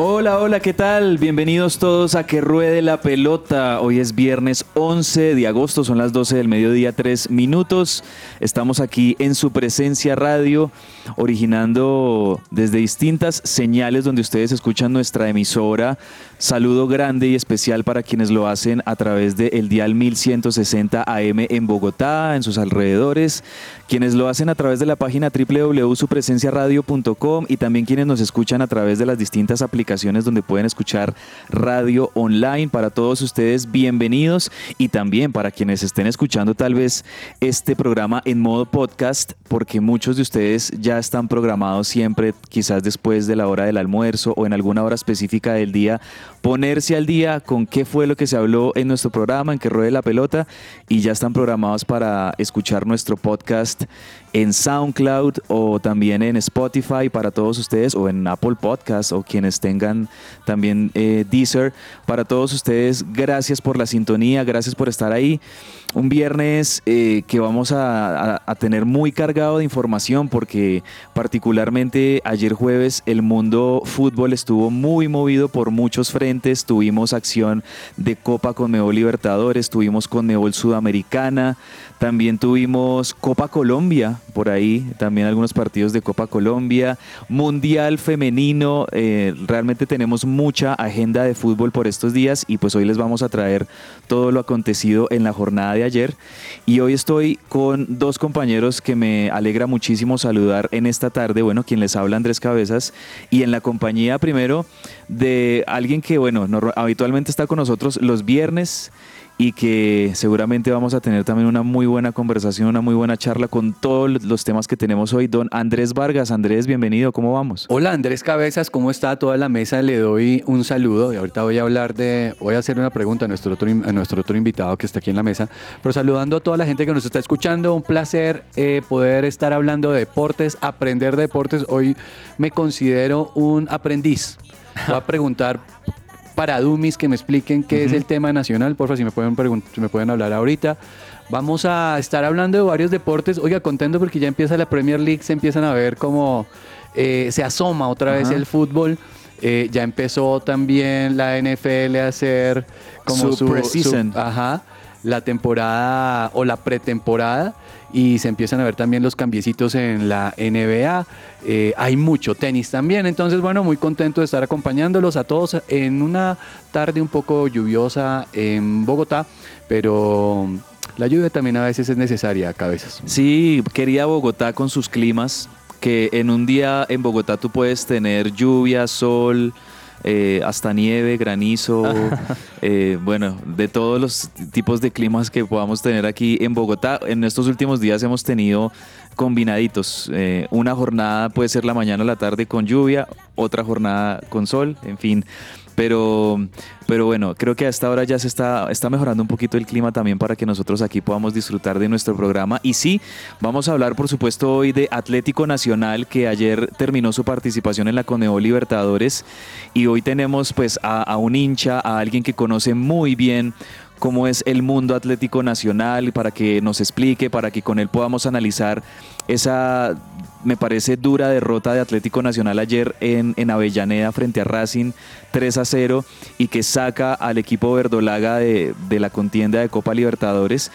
Hola, hola, ¿qué tal? Bienvenidos todos a Que Ruede la Pelota. Hoy es viernes 11 de agosto, son las 12 del mediodía, 3 minutos. Estamos aquí en su presencia radio, originando desde distintas señales donde ustedes escuchan nuestra emisora. Saludo grande y especial para quienes lo hacen a través del el dial 1160 AM en Bogotá, en sus alrededores, quienes lo hacen a través de la página www.supresenciaradio.com y también quienes nos escuchan a través de las distintas aplicaciones donde pueden escuchar radio online. Para todos ustedes, bienvenidos y también para quienes estén escuchando tal vez este programa en modo podcast, porque muchos de ustedes ya están programados siempre, quizás después de la hora del almuerzo o en alguna hora específica del día, ponerse al día con qué fue lo que se habló en nuestro programa, en que ruede la pelota, y ya están programados para escuchar nuestro podcast en SoundCloud o también en Spotify para todos ustedes o en Apple Podcast o quienes tengan también eh, Deezer. Para todos ustedes, gracias por la sintonía, gracias por estar ahí. Un viernes eh, que vamos a, tener muy cargado de información porque particularmente ayer jueves el mundo fútbol estuvo muy movido por muchos frentes. Tuvimos acción de Copa Conmebol Libertadores, tuvimos Conmebol Sudamericana, también tuvimos Copa Colombia, por ahí, también algunos partidos de Copa Colombia, Mundial Femenino, eh, realmente tenemos mucha agenda de fútbol por estos días y pues hoy les vamos a traer todo lo acontecido en la jornada de ayer. Y hoy estoy con dos compañeros que me alegra muchísimo saludar en esta tarde, bueno, quien les habla Andrés Cabezas, y en la compañía primero de alguien que, bueno, habitualmente está con nosotros los viernes y que seguramente vamos a tener también una muy buena conversación, una muy buena charla con todos los temas que tenemos hoy. Don Andrés Vargas, Andrés, bienvenido, ¿cómo vamos? Hola Andrés Cabezas, ¿cómo está toda la mesa? Le doy un saludo y ahorita voy a hablar de, voy a hacer una pregunta a nuestro otro, a nuestro otro invitado que está aquí en la mesa, pero saludando a toda la gente que nos está escuchando, un placer eh, poder estar hablando de deportes, aprender de deportes. Hoy me considero un aprendiz. Voy a preguntar para Dumis que me expliquen qué es el tema nacional, por favor, si me pueden, si me pueden hablar ahorita. Vamos a estar hablando de varios deportes. Oiga, contento porque ya empieza la Premier League, se empiezan a ver como eh, se asoma otra vez el fútbol. Eh, ya empezó también la NFL a hacer como Su su, su- ajá, la temporada o la pretemporada y se empiezan a ver también los cambiecitos en la NBA. Eh, hay mucho tenis también, entonces bueno, muy contento de estar acompañándolos a todos en una tarde un poco lluviosa en Bogotá, pero la lluvia también a veces es necesaria, cabezas. Sí, querida Bogotá con sus climas, que en un día en Bogotá tú puedes tener lluvia, sol, eh, hasta nieve, granizo, eh, bueno, de todos los tipos de climas que podamos tener aquí en Bogotá. En estos últimos días hemos tenido combinaditos. eh, una jornada puede ser la mañana o la tarde con lluvia, otra jornada con sol, en fin. Pero, pero bueno, creo que a esta hora ya se está, está mejorando un poquito el clima también para que nosotros aquí podamos disfrutar de nuestro programa. Y sí, vamos a hablar por supuesto hoy de Atlético Nacional que ayer terminó su participación en la Conebol Libertadores y hoy tenemos pues a, a un hincha, a alguien que conoce muy bien cómo es el mundo atlético nacional para que nos explique, para que con él podamos analizar esa, me parece, dura derrota de Atlético Nacional ayer en, en Avellaneda frente a Racing 3 a 0 y que saca al equipo verdolaga de, de la contienda de Copa Libertadores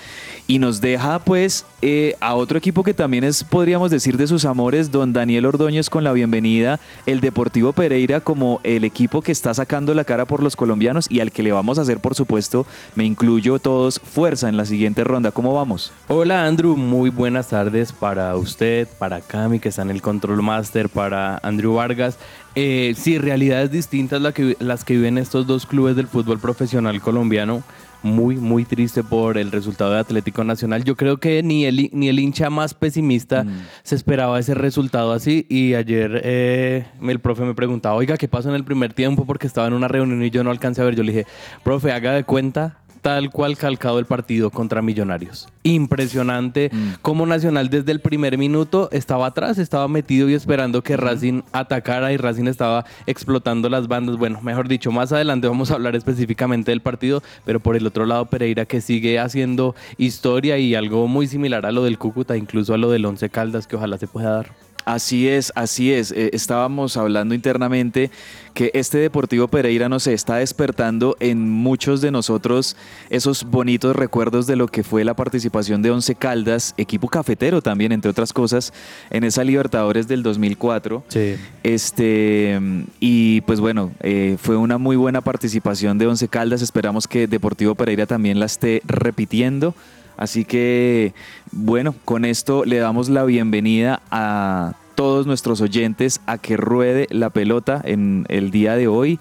y nos deja pues eh, a otro equipo que también es, podríamos decir, de sus amores, don Daniel Ordóñez con la bienvenida, el Deportivo Pereira como el equipo que está sacando la cara por los colombianos y al que le vamos a hacer, por supuesto, me incluyo todos, fuerza en la siguiente ronda. ¿Cómo vamos? Hola Andrew, muy buenas tardes para usted, para Cami que está en el Control Master, para Andrew Vargas. Eh, sí, realidades distintas la que- las que viven estos dos clubes del fútbol profesional colombiano. muy, muy triste por el resultado de Atlético Nacional. Yo creo que ni el, ni el hincha más pesimista se esperaba ese resultado así. Y ayer eh, el profe me preguntaba, oiga, ¿qué pasó en el primer tiempo? Porque estaba en una reunión y yo no alcancé a ver. Yo le dije, profe, haga de cuenta tal cual calcado el partido contra Millonarios. Impresionante Mm. cómo Nacional desde el primer minuto estaba atrás, estaba metido y esperando que Racing atacara y Racing estaba explotando las bandas. Bueno, mejor dicho, más adelante vamos a hablar específicamente del partido, pero por el otro lado Pereira que sigue haciendo historia y algo muy similar a lo del Cúcuta, incluso a lo del Once Caldas que ojalá se pueda dar. Así es, así es. Eh, estábamos hablando internamente que este Deportivo Pereira, no sé, está despertando en muchos de nosotros esos bonitos recuerdos de lo que fue la participación de Once Caldas, equipo cafetero también, entre otras cosas, en esa Libertadores del 2004. Sí. Este, y pues bueno, eh, fue una muy buena participación de Once Caldas. Esperamos que Deportivo Pereira también la esté repitiendo. Así que, bueno, con esto le damos la bienvenida a todos nuestros oyentes a que ruede la pelota en el día de hoy.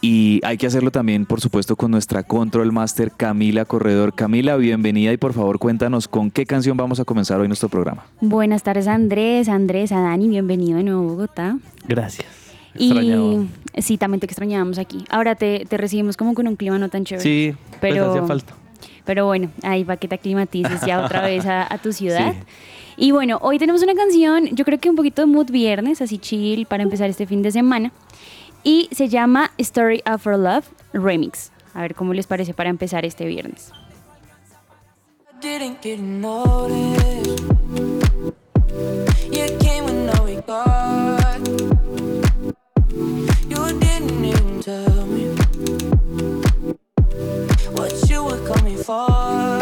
Y hay que hacerlo también, por supuesto, con nuestra Control Master Camila Corredor. Camila, bienvenida y por favor cuéntanos con qué canción vamos a comenzar hoy nuestro programa. Buenas tardes Andrés, Andrés, a Dani, bienvenido de nuevo a Bogotá. Gracias. Y sí, también te extrañábamos aquí. Ahora te, te recibimos como con un clima no tan chévere. Sí, pero Pero- hacía falta. Pero bueno, ahí va que te aclimatices ya otra vez a, a tu ciudad. Sí. Y bueno, hoy tenemos una canción, yo creo que un poquito de mood viernes, así chill, para empezar este fin de semana. Y se llama Story of Our Love Remix. A ver cómo les parece para empezar este viernes. what you were coming far.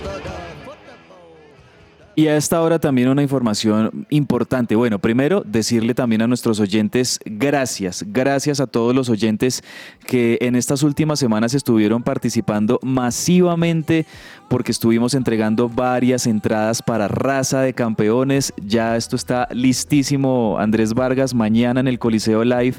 Y a esta hora también una información importante. Bueno, primero decirle también a nuestros oyentes gracias, gracias a todos los oyentes que en estas últimas semanas estuvieron participando masivamente porque estuvimos entregando varias entradas para Raza de Campeones. Ya esto está listísimo, Andrés Vargas. Mañana en el Coliseo Live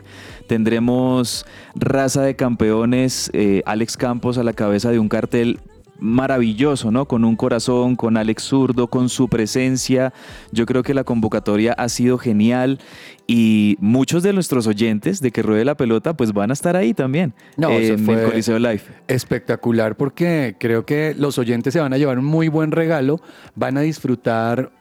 tendremos Raza de Campeones, eh, Alex Campos a la cabeza de un cartel maravilloso, ¿no? Con un corazón, con Alex Zurdo, con su presencia. Yo creo que la convocatoria ha sido genial y muchos de nuestros oyentes de que ruede la pelota pues van a estar ahí también No, eh, en el Coliseo Live. Espectacular porque creo que los oyentes se van a llevar un muy buen regalo, van a disfrutar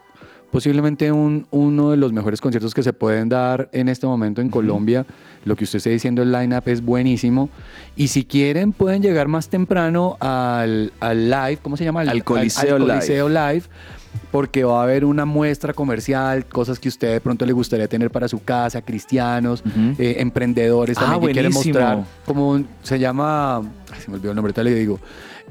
posiblemente un- uno de los mejores conciertos que se pueden dar en este momento en Colombia. Lo que usted está diciendo, el line-up es buenísimo. Y si quieren, pueden llegar más temprano al, al live, ¿cómo se llama? Al Coliseo. Coliseo Live, porque va a haber una muestra comercial, cosas que usted de pronto le gustaría tener para su casa, cristianos, eh, emprendedores Ah, también que quieren mostrar como un- se llama, ay, se me olvidó el nombre, te le digo,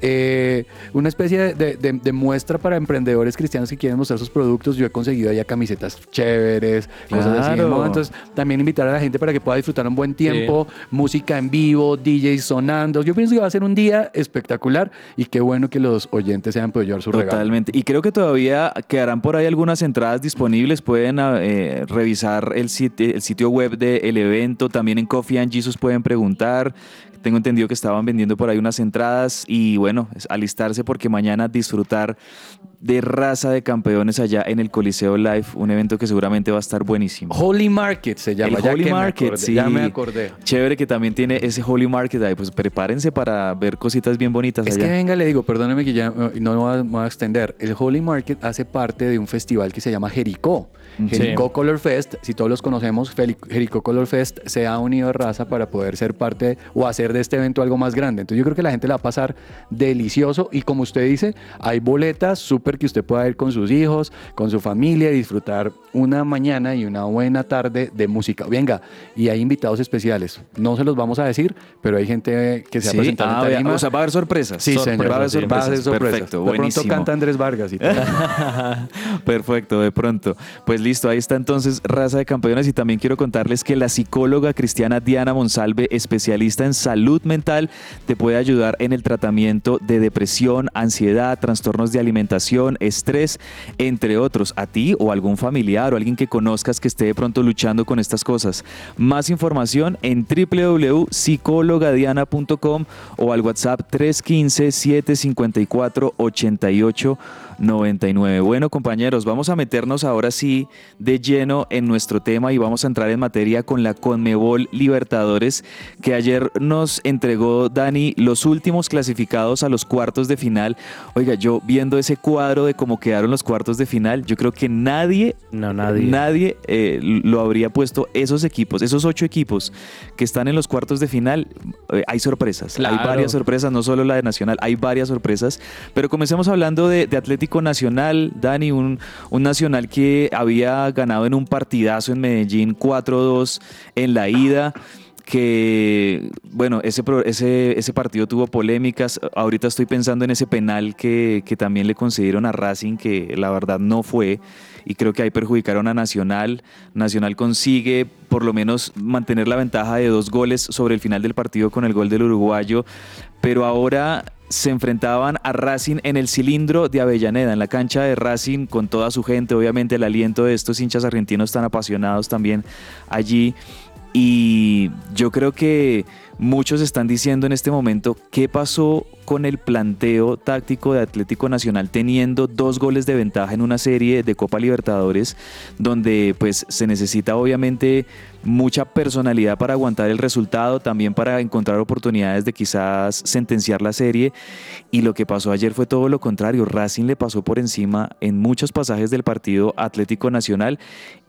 eh, una especie de, de- de- de muestra para emprendedores cristianos que quieren mostrar sus productos. Yo he conseguido allá camisetas chéveres, cosas así. moda. Entonces, también invitar a la gente para que pueda disfrutar un buen tiempo, música en vivo, DJs sonando. Yo pienso que va a ser un día espectacular y qué bueno que los oyentes se hayan podido llevar su regalo. Totalmente. Y creo que todavía quedarán por ahí algunas entradas disponibles. Pueden eh, revisar el sitio, el sitio web del evento. También en Coffee and Jesus pueden preguntar. Tengo entendido que estaban vendiendo por ahí unas entradas y bueno, es alistarse porque mañana disfrutar de raza de campeones allá en el Coliseo Live, un evento que seguramente va a estar buenísimo. Holy Market se llama. El ya Holy que me Market, acordé, sí. Ya me acordé. Chévere que también tiene ese Holy Market ahí, pues prepárense para ver cositas bien bonitas Es allá. que venga, le digo, perdóneme que ya eh, no me voy a extender. El Holy Market hace parte de un festival que se llama Jericó. Sí. Jericó Color Fest, si todos los conocemos, Jericó Color Fest se ha unido a raza para poder ser parte o hacer de este evento algo más grande. Entonces yo creo que la gente la va a pasar delicioso y como usted dice, hay boletas súper que usted pueda ir con sus hijos, con su familia y disfrutar una mañana y una buena tarde de música. Venga, y hay invitados especiales. No se los vamos a decir, pero hay gente que se va a Sí, presentar ah, en tarima. o sea, va a haber sorpresas. Sí, Sorpresas, señor. Va a haber sorpresas. Sorpresas. Perfecto, de pronto canta Andrés Vargas y todo. Perfecto, de pronto. Pues listo, ahí está entonces Raza de Campeones y también quiero contarles que la psicóloga cristiana Diana Monsalve, especialista en salud mental, te puede ayudar en el tratamiento de depresión, ansiedad, trastornos de alimentación, estrés, entre otros. A ti o algún familiar o alguien que conozcas que esté de pronto luchando con estas cosas. Más información en www.psicologadiana.com o al WhatsApp 315 754 88 99. Bueno, compañeros, vamos a meternos ahora sí de lleno en nuestro tema y vamos a entrar en materia con la Conmebol Libertadores, que ayer nos entregó Dani los últimos clasificados a los cuartos de final. Oiga, yo viendo ese cuadro de cómo quedaron los cuartos de final, yo creo que nadie, No, nadie. nadie eh, lo habría puesto. Esos equipos, esos ocho equipos que están en los cuartos de final, eh, hay sorpresas. Hay varias sorpresas, no solo la de Nacional, hay varias sorpresas. Pero comencemos hablando de, de Atlético Nacional, Dani, un, un Nacional que había ganado en un partidazo en Medellín 4-2 en la ida que, bueno, ese, ese, ese partido tuvo polémicas. Ahorita estoy pensando en ese penal que, que también le concedieron a Racing, que la verdad no fue, y creo que ahí perjudicaron a Nacional. Nacional consigue por lo menos mantener la ventaja de dos goles sobre el final del partido con el gol del uruguayo, pero ahora se enfrentaban a Racing en el cilindro de Avellaneda, en la cancha de Racing, con toda su gente, obviamente el aliento de estos hinchas argentinos tan apasionados también allí. Y yo creo que muchos están diciendo en este momento qué pasó con el planteo táctico de Atlético Nacional teniendo dos goles de ventaja en una serie de Copa Libertadores donde pues se necesita obviamente mucha personalidad para aguantar el resultado, también para encontrar oportunidades de quizás sentenciar la serie y lo que pasó ayer fue todo lo contrario, Racing le pasó por encima en muchos pasajes del partido Atlético Nacional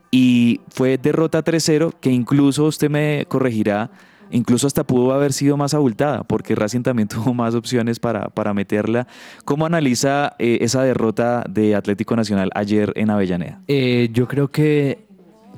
y fue derrota 3-0 que incluso usted me corregirá, incluso hasta pudo haber sido más abultada porque Racing también tuvo más opciones para, para meterla. ¿Cómo analiza eh, esa derrota de Atlético Nacional ayer en Avellaneda? Eh, yo creo que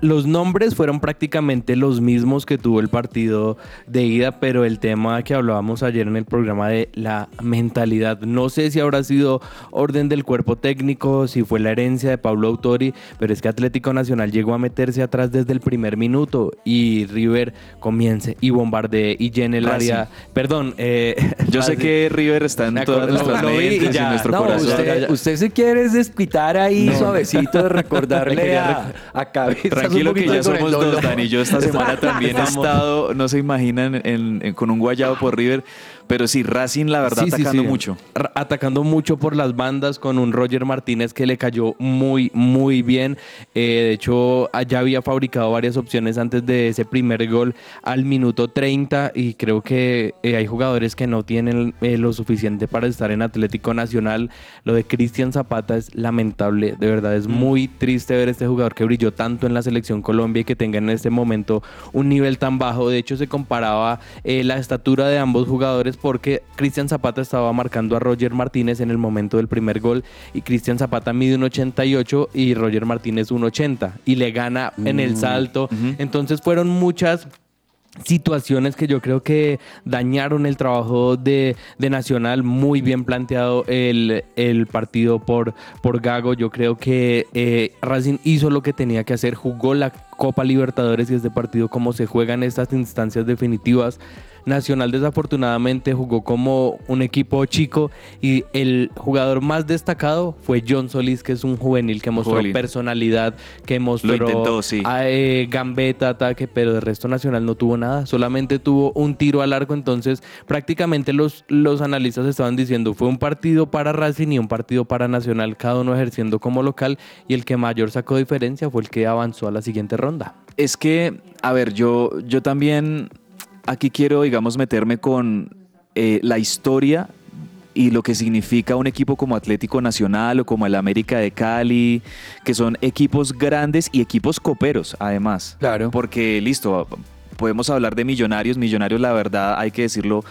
los nombres fueron prácticamente los mismos que tuvo el partido de ida, pero el tema que hablábamos ayer en el programa de la mentalidad, no sé si habrá sido orden del cuerpo técnico, si fue la herencia de Pablo Autori, pero es que Atlético Nacional llegó a meterse atrás desde el primer minuto y River comience y bombardee y llene el Racing. área. Perdón, eh, Yo sé que River está en todas nuestras y mentes y en nuestro No, corazón. usted, usted se quiere es desquitar ahí suavecito de recordarle a, a cabeza. Tranquilo que ya somos dos, Dani. Yo esta semana también he estado, no se imaginan, en- en- con un guayabo por River. Pero sí, Racing, la verdad, Sí, atacando sí. mucho. Atacando mucho por las bandas con un Roger Martínez que le cayó muy, muy bien. Eh, de hecho, ya había fabricado varias opciones antes de ese primer gol al minuto 30 y creo que eh, hay jugadores que no tienen eh, lo suficiente para estar en Atlético Nacional. Lo de Cristian Zapata es lamentable, de verdad es muy triste ver este jugador que brilló tanto en la selección Colombia y que tenga en este momento un nivel tan bajo. De hecho, se comparaba la estatura de ambos jugadores porque Cristian Zapata estaba marcando a Roger Martínez en el momento del primer gol y Cristian Zapata mide un 88 y Roger Martínez un 80 y le gana en el salto. Entonces fueron muchas situaciones que yo creo que dañaron el trabajo de, de Nacional, muy bien planteado el, el partido por, por Gago, yo creo que eh, Racing hizo lo que tenía que hacer, jugó la Copa Libertadores y este partido como se juega en estas instancias definitivas, Nacional desafortunadamente jugó como un equipo chico y el jugador más destacado fue John Solís, que es un juvenil que mostró Jolín. personalidad, que mostró intentó, sí. ah, eh, gambeta, ataque, pero de resto Nacional no tuvo nada, solamente tuvo un tiro al arco, entonces prácticamente los, los analistas estaban diciendo fue un partido para Racing y un partido para Nacional, cada uno ejerciendo como local y el que mayor sacó diferencia fue el que avanzó a la siguiente ronda. Es que, a ver, yo, yo también aquí quiero, digamos, meterme con eh, la historia y lo que significa un equipo como Atlético Nacional o como el América de Cali, que son equipos grandes y equipos coperos, además. Claro. Porque, listo, podemos hablar de Millonarios. Millonarios, la verdad, hay que decirlo,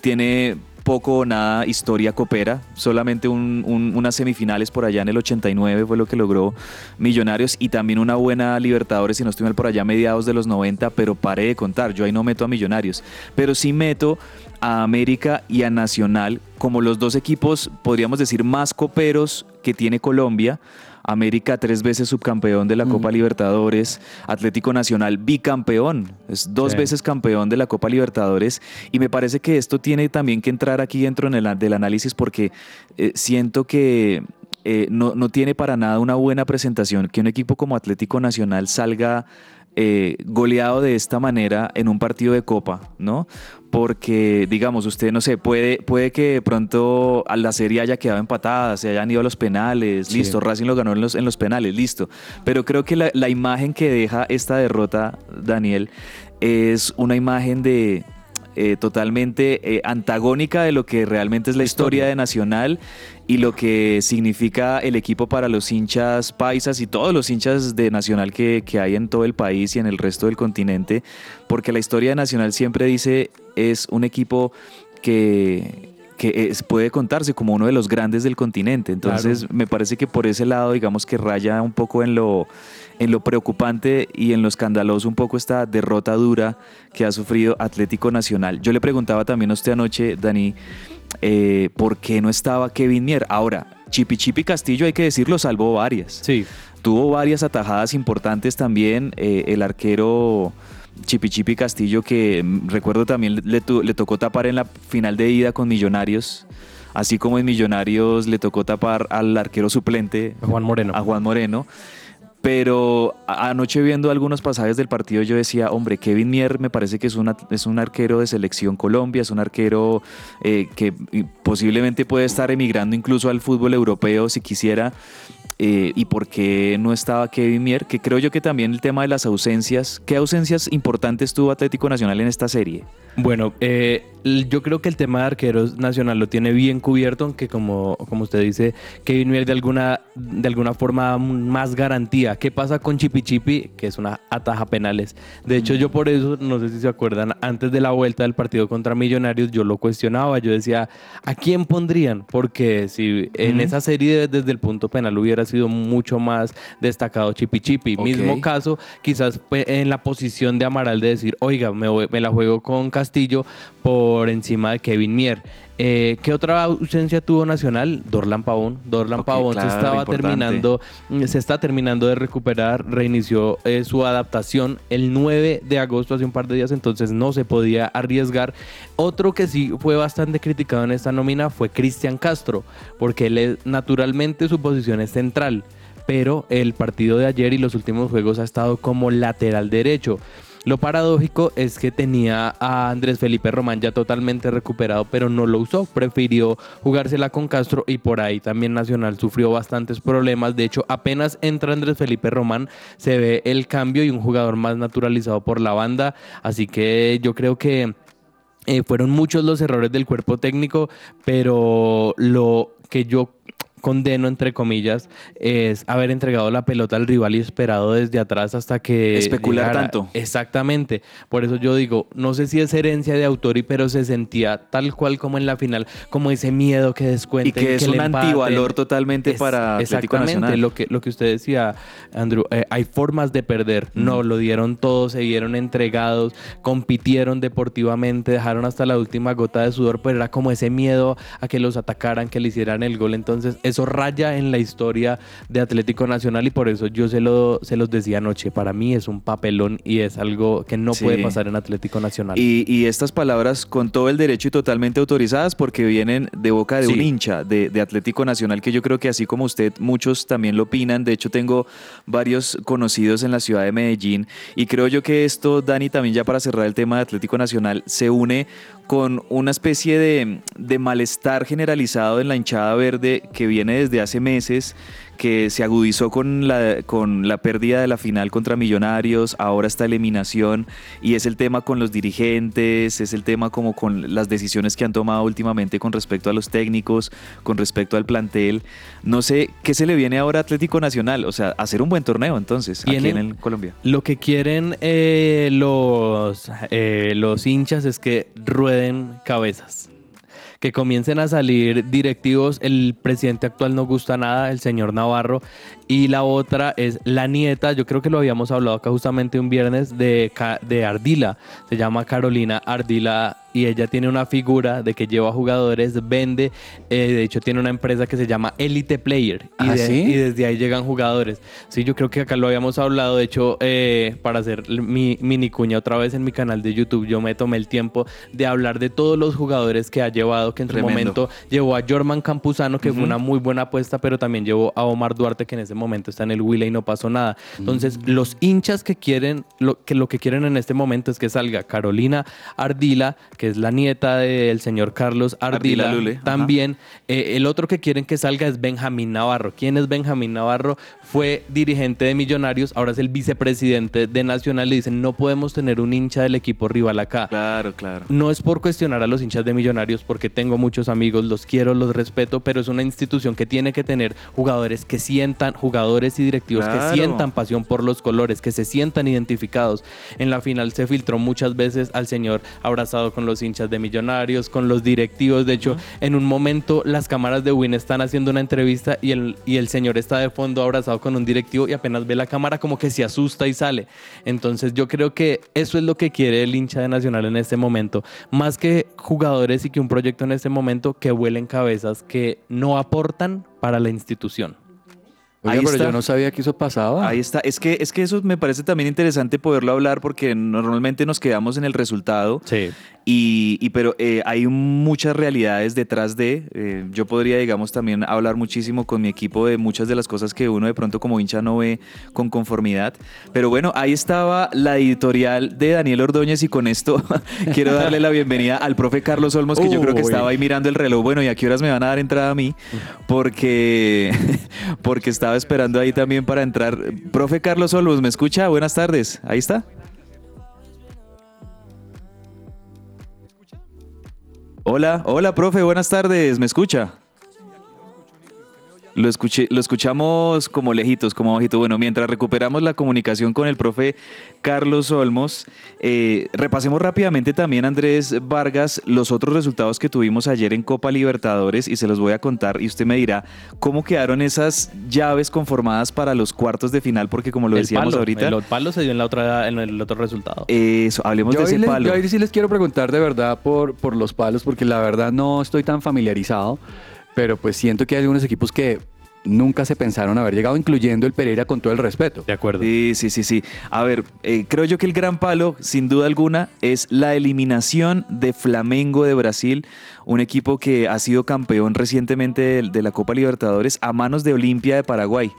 tiene poco o nada historia copera, solamente un- un- unas semifinales por allá en el 89 fue lo que logró Millonarios y también una buena Libertadores, si no estoy mal, por allá mediados de los 90, pero paré de contar, yo ahí no meto a Millonarios, pero sí meto a América y a Nacional como los dos equipos, podríamos decir, más coperos que tiene Colombia. América tres veces subcampeón de la Copa Libertadores, Atlético Nacional bicampeón, es dos Sí. veces campeón de la Copa Libertadores y me parece que esto tiene también que entrar aquí dentro en el- del análisis porque eh, siento que eh, no, no tiene para nada una buena presentación que un equipo como Atlético Nacional salga eh, goleado de esta manera en un partido de Copa, ¿no? Porque, digamos, usted, no sé, puede, puede que de pronto a la serie haya quedado empatada, se hayan ido a los penales, Sí. listo, Racing lo ganó en los, en los penales, listo. Pero creo que la, la imagen que deja esta derrota, Daniel, es una imagen de eh, totalmente eh, antagónica de lo que realmente es la historia. de Nacional y lo que significa el equipo para los hinchas paisas y todos los hinchas de Nacional que, que hay en todo el país y en el resto del continente, porque la historia de Nacional siempre dice es un equipo que, que es- puede contarse como uno de los grandes del continente. Entonces me parece que por ese lado, digamos que raya un poco en lo, en lo preocupante y en lo escandaloso un poco esta derrota dura que ha sufrido Atlético Nacional. Yo le preguntaba también a usted anoche, Dani, eh, ¿por qué no estaba Kevin Mier? Ahora, Chipi Chipi Castillo, hay que decirlo, salvó varias. Sí, Tuvo varias atajadas importantes también. eh, el arquero Chipi Chipi Castillo, que mm, recuerdo también le, tocó tapar en la final de ida con Millonarios. Así como en Millonarios le tocó tapar al arquero suplente, Juan Moreno. a Juan Moreno. Pero a- anoche viendo algunos pasajes del partido yo decía, hombre, Kevin Mier me parece que es, una, es un arquero de selección Colombia, es un arquero eh, que posiblemente puede estar emigrando incluso al fútbol europeo si quisiera. Eh, ¿Y por qué no estaba Kevin Mier? Que creo yo que también el tema de las ausencias. ¿Qué ausencias importantes tuvo Atlético Nacional en esta serie? Bueno, eh, yo creo que el tema de arqueros nacional lo tiene bien cubierto, aunque como, como usted dice, Kevin Mier de alguna, de alguna forma más garantía. ¿Qué pasa con Chipi Chipi? Que es una ataja penales. De hecho, yo por eso, no sé si se acuerdan, antes de la vuelta del partido contra Millonarios, yo lo cuestionaba. Yo decía, ¿a quién pondrían? Porque si en Ujú. esa serie desde el punto penal hubiera sido mucho más destacado Chipi Chipi. Mismo caso, quizás en la posición de Amaral de decir, oiga, me, voy- me la juego con Castillo por encima de Kevin Mier. Eh, ¿Qué otra ausencia tuvo Nacional? Dorlan Pavón. Dorlan Pavón claro, se estaba importante. terminando, mm, se está terminando de recuperar, reinició eh, su adaptación el 9 de agosto, hace un par de días, entonces no se podía arriesgar. Otro que sí fue bastante criticado en esta nómina fue Cristian Castro, porque él es- naturalmente su posición es central, pero el partido de ayer y los últimos juegos ha estado como lateral derecho. Lo paradójico es que tenía a Andrés Felipe Román ya totalmente recuperado, pero no lo usó. Prefirió jugársela con Castro y por ahí también Nacional sufrió bastantes problemas. De hecho, apenas entra Andrés Felipe Román, se ve el cambio y un jugador más naturalizado por la banda. Así que yo creo que eh, fueron muchos los errores del cuerpo técnico, pero lo que yo condeno, entre comillas, es haber entregado la pelota al rival y esperado desde atrás hasta que... Especular llegara. tanto. Exactamente. Por eso yo digo, no sé si es herencia de Autori, pero se sentía tal cual como en la final, como ese miedo que Y descuenten. que es un antivalor totalmente Es- para Atlético exactamente, Nacional. Lo que, lo que usted decía, Andrew, eh, hay formas de perder. No, lo dieron todo, se vieron entregados, compitieron deportivamente, dejaron hasta la última gota de sudor, pero era como ese miedo a que los atacaran, que le hicieran el gol. Entonces, eso raya en la historia de Atlético Nacional y por eso yo se, lo, se los decía anoche. Para mí es un papelón y es algo que no Sí. puede pasar en Atlético Nacional. Y, y estas palabras con todo el derecho y totalmente autorizadas porque vienen de boca de un hincha de, de Atlético Nacional que yo creo que así como usted, muchos también lo opinan. De hecho, tengo varios conocidos en la ciudad de Medellín y creo yo que esto, Dani, también ya para cerrar el tema de Atlético Nacional, se une con una especie de, de malestar generalizado en la hinchada verde que viene desde hace meses, que se agudizó con la, con la pérdida de la final contra Millonarios, ahora esta eliminación, y es el tema con los dirigentes, es el tema como con las decisiones que han tomado últimamente con respecto a los técnicos, con respecto al plantel. No sé qué se le viene ahora a Atlético Nacional, o sea, hacer un buen torneo entonces, aquí en el Colombia. Lo que quieren eh, los, eh, los hinchas es que rueden cabezas. Que comiencen a salir directivos. El presidente actual no gusta nada, el señor Navarro. Y la otra es la nieta, yo creo que lo habíamos hablado acá justamente un viernes, de, de Ardila. Se llama Carolina Ardila y ella tiene una figura de que lleva jugadores, vende. eh, de hecho, tiene una empresa que se llama Elite Player. Y, ¿Ah, de- sí? y desde ahí llegan jugadores. Sí, yo creo que acá lo habíamos hablado. De hecho, eh, para hacer mi mini cuña otra vez en mi canal de YouTube, yo me tomé el tiempo de hablar de todos los jugadores que ha llevado, que en su momento llevó a Jorman Campuzano, que fue una muy buena apuesta, pero también llevó a Omar Duarte, que en ese momento está en el Huila y no pasó nada. Entonces, los hinchas que quieren, lo que, lo que quieren en este momento es que salga Carolina Ardila, que es la nieta del señor Carlos Ardila, Ardila Lule, también. Eh, el otro que quieren que salga es Benjamín Navarro. ¿Quién es Benjamín Navarro? Fue dirigente de Millonarios, ahora es el vicepresidente de Nacional. Le dicen, no podemos tener un hincha del equipo rival acá. Claro, claro. No es por cuestionar a los hinchas de Millonarios, porque tengo muchos amigos, los quiero, los respeto, pero es una institución que tiene que tener jugadores que sientan, jugadores y directivos Claro. que sientan pasión por los colores, que se sientan identificados. En la final se filtró muchas veces al señor abrazado con los hinchas de Millonarios, con los directivos. De hecho, en un momento las cámaras de Win están haciendo una entrevista y el, y el señor está de fondo abrazado con un directivo y apenas ve la cámara como que se asusta y sale. Entonces yo creo que eso es lo que quiere el hincha de Nacional en este momento. Más que jugadores y que un proyecto en este momento que vuelen cabezas que no aportan para la institución. Oiga, Ahí pero está. yo no sabía que eso pasaba. Ahí está. Es que, es que eso me parece también interesante poderlo hablar porque normalmente nos quedamos en el resultado. Sí. Y, y pero eh, hay muchas realidades detrás de. eh, yo podría, digamos, también hablar muchísimo con mi equipo de muchas de las cosas que uno de pronto como hincha no ve con conformidad. Pero bueno, ahí estaba la editorial de Daniel Ordóñez y con esto quiero darle la bienvenida al profe Carlos Olmos, que yo creo que estaba ahí mirando el reloj. Bueno, ¿y a qué horas me van a dar entrada a mí? Porque, porque estaba esperando ahí también para entrar. Profe Carlos Olmos, ¿me escucha? Buenas tardes. Ahí está. Hola, hola, profe, buenas tardes, ¿me escucha? Lo, escuché, lo escuchamos como lejitos, como bajito. Bueno, mientras recuperamos la comunicación con el profe Carlos Olmos, eh, repasemos rápidamente también, Andrés Vargas, los otros resultados que tuvimos ayer en Copa Libertadores y se los voy a contar y usted me dirá cómo quedaron esas llaves conformadas para los cuartos de final, porque como lo el decíamos palo, ahorita, El palo se dio en, la otra, en el otro resultado. eso, hablemos Yo de ese les, palo. yo ahí sí les quiero preguntar de verdad por, por los palos, porque la verdad no estoy tan familiarizado, pero pues siento que hay algunos equipos que nunca se pensaron haber llegado, incluyendo el Pereira con todo el respeto. de acuerdo. Sí, sí, sí, sí. A ver, eh, creo yo que el gran palo, sin duda alguna, es la eliminación de Flamengo de Brasil, un equipo que ha sido campeón recientemente de, de la Copa Libertadores a manos de Olimpia de Paraguay.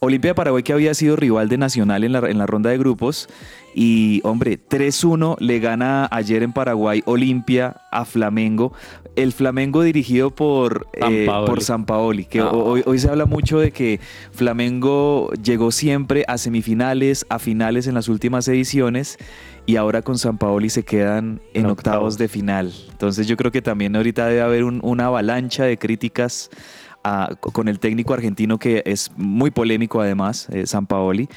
Olimpia de Paraguay que había sido rival de Nacional en la, en la ronda de grupos y hombre, 3-1 le gana ayer en Paraguay Olimpia a Flamengo. El Flamengo dirigido por eh, Sampaoli. por Sampaoli, que Ah. hoy, hoy se habla mucho de que Flamengo llegó siempre a semifinales, a finales en las últimas ediciones y ahora con Sampaoli se quedan en, En octavos. octavos. de final. Entonces yo creo que también ahorita debe haber un- una avalancha de críticas a- con el técnico argentino que es muy polémico además, eh, Sampaoli.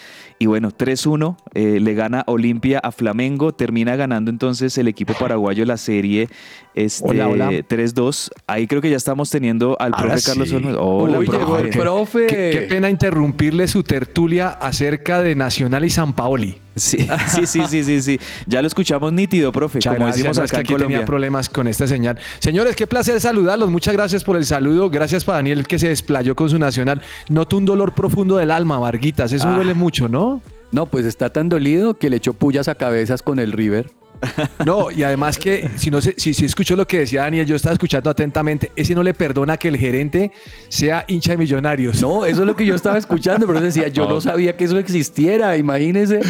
Y bueno, 3-1, eh, le gana Olimpia a Flamengo, termina ganando entonces el equipo paraguayo la serie este, Hola, hola. 3-2. Ahí creo que ya estamos teniendo al Ahora profe Carlos. Olmos. Hola, Uy, profe. llegó el profe. Qué, qué pena interrumpirle su tertulia acerca de Nacional y San Paoli. Sí, sí, sí, sí, sí, sí. Ya lo escuchamos nítido, profe, Muchas como gracias, decimos es acá que en aquí Colombia. tenía problemas con esta señal. Señores, qué placer saludarlos. Muchas gracias por el saludo. Gracias para Daniel que se desplayó con su nacional. Noto un dolor profundo del alma, Varguitas. Eso Ah. duele mucho, ¿no? No, pues está tan dolido que le echó pullas a cabezas con el River. No, y además que si no si, si escuchó lo que decía Daniel, yo estaba escuchando atentamente, ese no le perdona que el gerente sea hincha de millonarios. No, eso es lo que yo estaba escuchando, pero decía, yo no sabía que eso existiera, imagínese.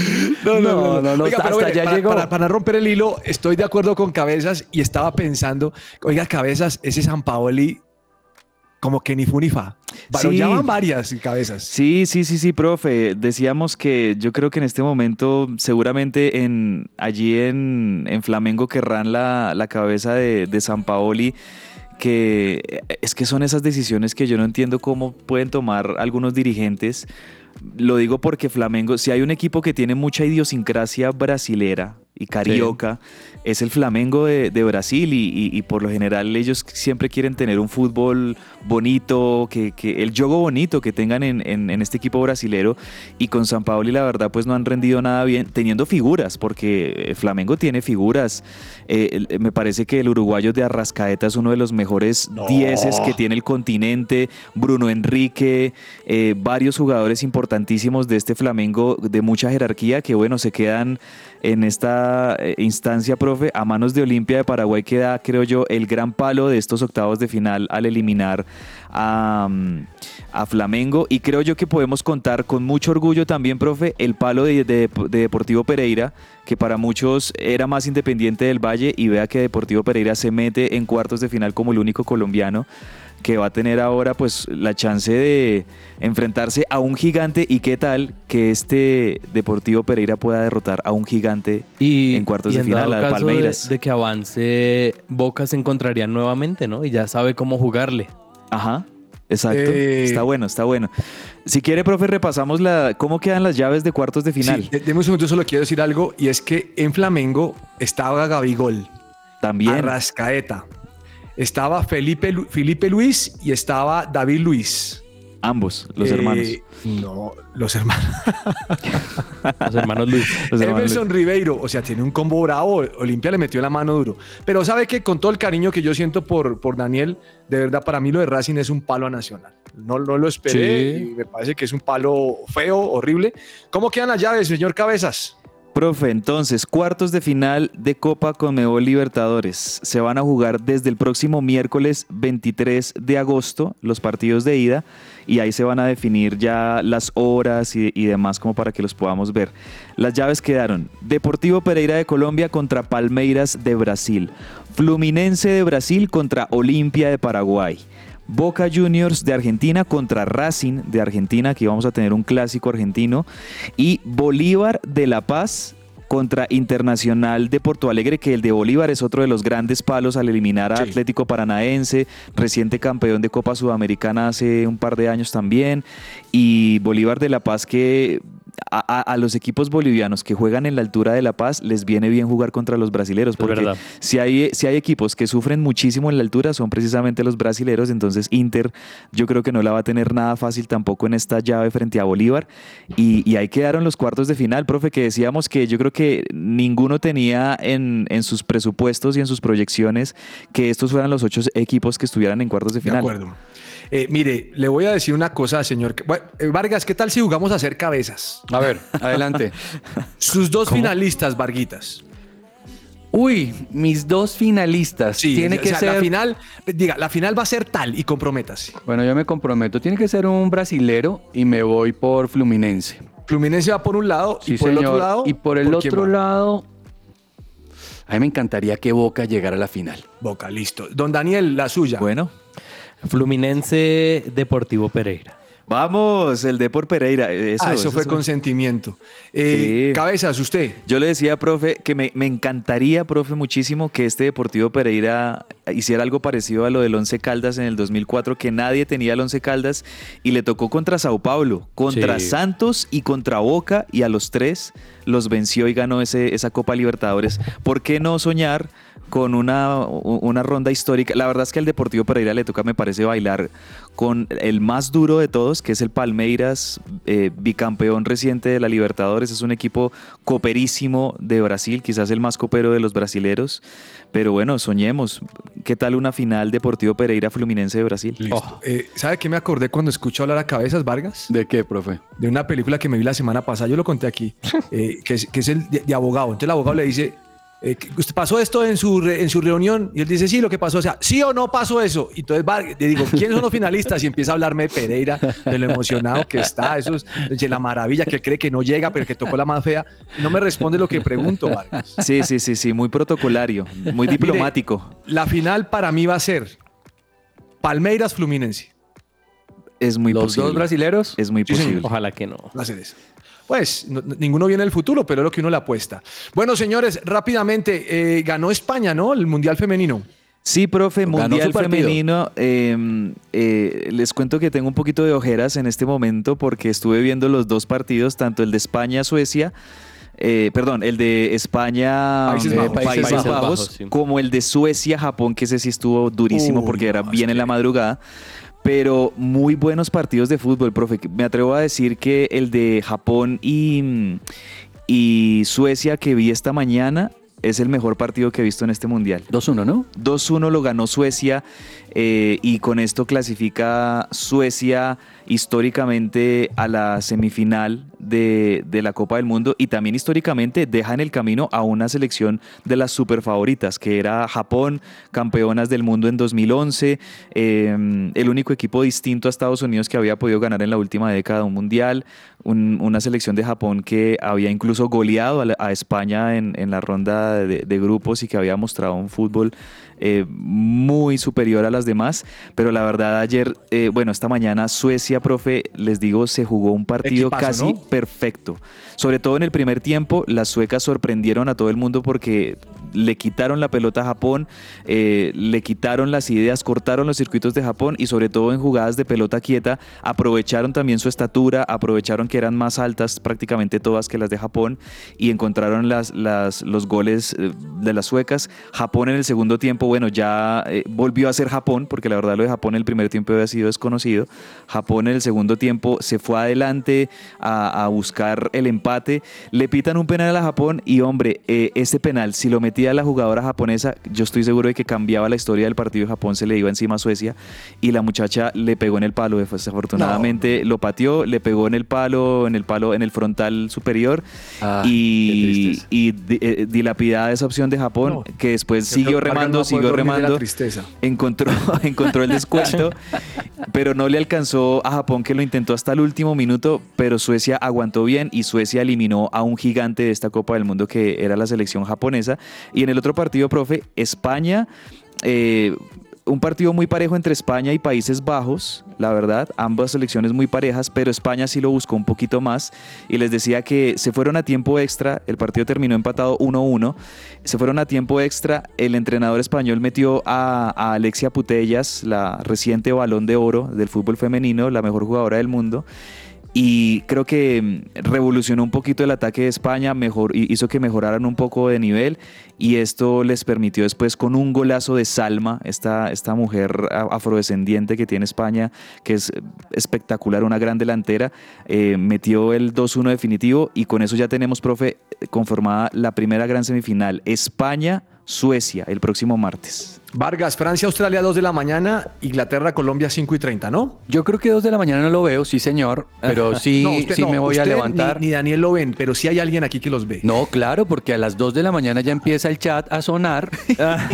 No, no, no, Oiga, hasta para, llegó. Para, para romper el hilo, estoy de acuerdo con Cabezas y estaba pensando, oiga, Cabezas, ese San Paoli, como que ni fu ni fa. Bueno, Sí. ya van varias Cabezas. Sí, sí, sí, sí, profe. Decíamos que yo creo que en este momento, seguramente en, allí en, en Flamengo querrán la, la cabeza de, de San Paoli, que eh, es que son esas decisiones que yo no entiendo cómo pueden tomar algunos dirigentes. Lo digo porque Flamengo, si hay un equipo que tiene mucha idiosincrasia brasilera y carioca, es el Flamengo de, de Brasil y, y- y por lo general ellos siempre quieren tener un fútbol bonito, que, que el juego bonito que tengan en, en- en este equipo brasilero. Y con San Paoli la verdad pues no han rendido nada bien, teniendo figuras, porque eh, Flamengo tiene figuras. Eh, me parece que el uruguayo de Arrascaeta es uno de los mejores dieces que tiene el continente, Bruno Enrique, eh, varios jugadores importantísimos de este Flamengo de mucha jerarquía que bueno, se quedan en esta instancia, a manos de Olimpia de Paraguay queda, creo yo, el gran palo de estos octavos de final al eliminar a, mm, a Flamengo. Y creo yo que podemos contar con mucho orgullo también, profe, el palo de- de Deportivo Pereira, que para muchos era más independiente del Valle, y vea que Deportivo Pereira se mete en cuartos de final como el único colombiano que va a tener ahora pues la chance de enfrentarse a un gigante y qué tal que este Deportivo Pereira pueda derrotar a un gigante Y en cuartos y de en final al caso de- Palmeiras. De, que avance, Boca se encontraría nuevamente, ¿no? Y ya sabe cómo jugarle. Ajá, exacto. Eh, Está bueno, está bueno. Si quiere, profe, repasamos la cómo quedan las llaves de cuartos de final. Sí, de- deme un segundo, solo quiero decir algo, y es que en Flamengo estaba Gabigol, También. Arrascaeta, estaba Felipe, Lu- Felipe Luis y estaba David Luis. Ambos, los Eh, hermanos. No, los hermanos. Los hermanos Luis. Los hermanos Emerson Ribeiro, o sea, tiene un combo bravo. Olimpia le metió la mano duro. Pero sabe que con todo el cariño que yo siento por, por Daniel, de verdad, para mí lo de Racing es un palo a Nacional. No, no lo esperé Sí. y me parece que es un palo feo, horrible. ¿Cómo quedan las llaves, señor Cabezas? Profe, entonces, cuartos de final de Copa Conmebol Libertadores. Se van a jugar desde el próximo miércoles 23 de agosto los partidos de ida y ahí se van a definir ya las horas y, y demás como para que los podamos ver. Las llaves quedaron Deportivo Pereira de Colombia contra Palmeiras de Brasil, Fluminense de Brasil contra Olimpia de Paraguay. Boca Juniors de Argentina contra Racing de Argentina, aquí vamos a tener un clásico argentino, y Bolívar de La Paz contra Internacional de Porto Alegre, que el de Bolívar es otro de los grandes palos al eliminar a Sí. Atlético Paranaense, reciente campeón de Copa Sudamericana hace un par de años también, y Bolívar de La Paz que a, los equipos bolivianos que juegan en la altura de La Paz les viene bien jugar contra los brasileros, porque verdad. si hay, si hay equipos que sufren muchísimo en la altura, son precisamente los brasileros. Entonces, Inter, yo creo que no la va a tener nada fácil tampoco en esta llave frente a Bolívar. Y, y ahí quedaron los cuartos de final, profe, que decíamos que yo creo que ninguno tenía en, en sus presupuestos y en sus proyecciones que estos fueran los ocho equipos que estuvieran en cuartos de De final. acuerdo. Eh, mire, le voy a decir una cosa, señor. Bueno, eh, Vargas, ¿qué tal si jugamos a hacer cabezas? A ver, adelante. Sus dos finalistas, Varguitas. Uy, mis dos finalistas. Sí, Tiene o que sea, ser. la final, diga, la final va a ser tal y comprométase. Bueno, yo me comprometo. Tiene que ser un brasilero y me voy por Fluminense. Fluminense va por un lado Sí, y por el otro lado. Y por el ¿por quién otro lado. A mí me encantaría que Boca llegara a la final. Boca, listo. Don Daniel, la suya. Bueno, Fluminense Deportivo Pereira. vamos, el Depor Pereira. Eso, ah, eso, eso fue consentimiento. Eh, Sí. Cabezas, usted. Yo le decía, profe, que me, me encantaría, profe, muchísimo que este Deportivo Pereira hiciera algo parecido a lo del Once Caldas en el 2004, que nadie tenía el Once Caldas y le tocó contra Sao Paulo, contra Sí. Santos y contra Boca y a los tres los venció y ganó ese, esa Copa Libertadores. ¿Por qué no soñar con una, una ronda histórica. La verdad es que al Deportivo Pereira le toca, me parece, bailar con el más duro de todos, que es el Palmeiras, eh, bicampeón reciente de la Libertadores. Es un equipo coperísimo de Brasil, quizás el más copero de los brasileros. Pero bueno, soñemos. ¿Qué tal una final Deportivo Pereira Fluminense de Brasil? Listo. Eh, ¿Sabe qué me acordé cuando escucho hablar a Cabezas Vargas? ¿De qué, profe? De una película que me vi la semana pasada, yo lo conté aquí, eh, que, es, que es el de, de abogado. Entonces el abogado le dice, eh, que ¿usted pasó esto en su, re- en su reunión? Y él dice, sí, lo que pasó, o sea, sí o no pasó eso. Y entonces Vargas, le digo, ¿quiénes son los finalistas? Y empieza a hablarme de Pereira, de lo emocionado que está, eso es de la maravilla, que él cree que no llega, pero que tocó la más fea. No me responde lo que pregunto, Vargas. Sí, sí, sí, sí, muy protocolario, muy diplomático. La final para mí va a ser Palmeiras Fluminense. Es muy ¿Los posible. dos brasileros? Es muy Sí, señor. posible. Ojalá que no. Va a ser eso. Pues no- no- ninguno viene el futuro, pero es lo que uno le apuesta. Bueno, señores, rápidamente, eh, ganó España, ¿no? El Mundial Femenino. Sí, profe, Ganó Mundial. Femenino. eh, eh, les cuento que tengo un poquito de ojeras en este momento porque estuve viendo los dos partidos, tanto el de España-Suecia, eh, perdón, el de España Países Bajos. Países Países Bajos, Bajos, sí. como el de Suecia-Japón, que ese sí estuvo durísimo Uy, porque era bien en la madrugada. Pero muy buenos partidos de fútbol, profe. Me atrevo a decir que el de Japón y, y Suecia que vi esta mañana es el mejor partido que he visto en este mundial. 2-1, ¿no? 2-1 lo ganó Suecia eh, y con esto clasifica Suecia históricamente a la semifinal de, la Copa del Mundo y también históricamente deja en el camino a una selección de las super favoritas que era Japón, campeonas del mundo en 2011, eh, el único equipo distinto a Estados Unidos que había podido ganar en la última década un mundial, un- una selección de Japón que había incluso goleado a, España en, la ronda de grupos y que había mostrado un fútbol eh, muy superior a las demás, pero la verdad ayer, eh, bueno, esta mañana Suecia, profe, les digo, se jugó un partido Equipazo, casi ¿no? perfecto. Sobre todo en el primer tiempo, las suecas sorprendieron a todo el mundo porque le quitaron la pelota a Japón, eh, le quitaron las ideas, cortaron los circuitos de Japón y sobre todo en jugadas de pelota quieta aprovecharon también su estatura, aprovecharon que eran más altas prácticamente todas que las de Japón y encontraron las, las, los goles de las suecas. Japón en el segundo tiempo, bueno, ya eh, volvió a ser Japón, porque la verdad lo de Japón en el primer tiempo había sido desconocido. Japón en el segundo tiempo se fue adelante a, a buscar el empate. Le pitan un penal a Japón y hombre, eh, este penal, si lo metía la jugadora japonesa, yo estoy seguro de que cambiaba la historia del partido y Japón se le iba encima a Suecia y la muchacha le pegó en el palo, desafortunadamente lo pateó, le pegó en el palo, en el palo, en el frontal superior Ah, y, y eh, dilapidada esa opción de Japón, No. que después siguió remando, siguió remando, tristeza. encontró, encontró el descuento, pero no le alcanzó a Japón que lo intentó hasta el último minuto, pero Suecia aguantó bien y Suecia eliminó a un gigante de esta Copa del Mundo que era la selección japonesa. Y en el otro partido, profe, España... eh, un partido muy parejo entre España y Países Bajos, la verdad, ambas selecciones muy parejas, pero España sí lo buscó un poquito más y les decía que se fueron a tiempo extra, el partido terminó empatado 1-1, se fueron a tiempo extra, el entrenador español metió a, Alexia Putellas, la reciente balón de oro del fútbol femenino, la mejor jugadora del mundo. Y creo que mm, revolucionó un poquito el ataque de España, mejor, hizo que mejoraran un poco de nivel y esto les permitió después con un golazo de Salma, esta, esta mujer afrodescendiente que tiene España, que es eh, espectacular, una gran delantera, eh, metió el 2-1 definitivo y con eso ya tenemos, profe, conformada la primera gran semifinal, España-Suecia, el próximo martes. Vargas, Francia, Australia, 2 de la mañana, Inglaterra, Colombia, 5 y 30, ¿no? Yo creo que 2 de la mañana no lo veo, sí señor, pero sí, No, usted sí no, me voy a levantar. Ni, ni Daniel lo ven, pero sí hay alguien aquí que los ve. No, claro, porque a las 2 de la mañana ya empieza el chat a sonar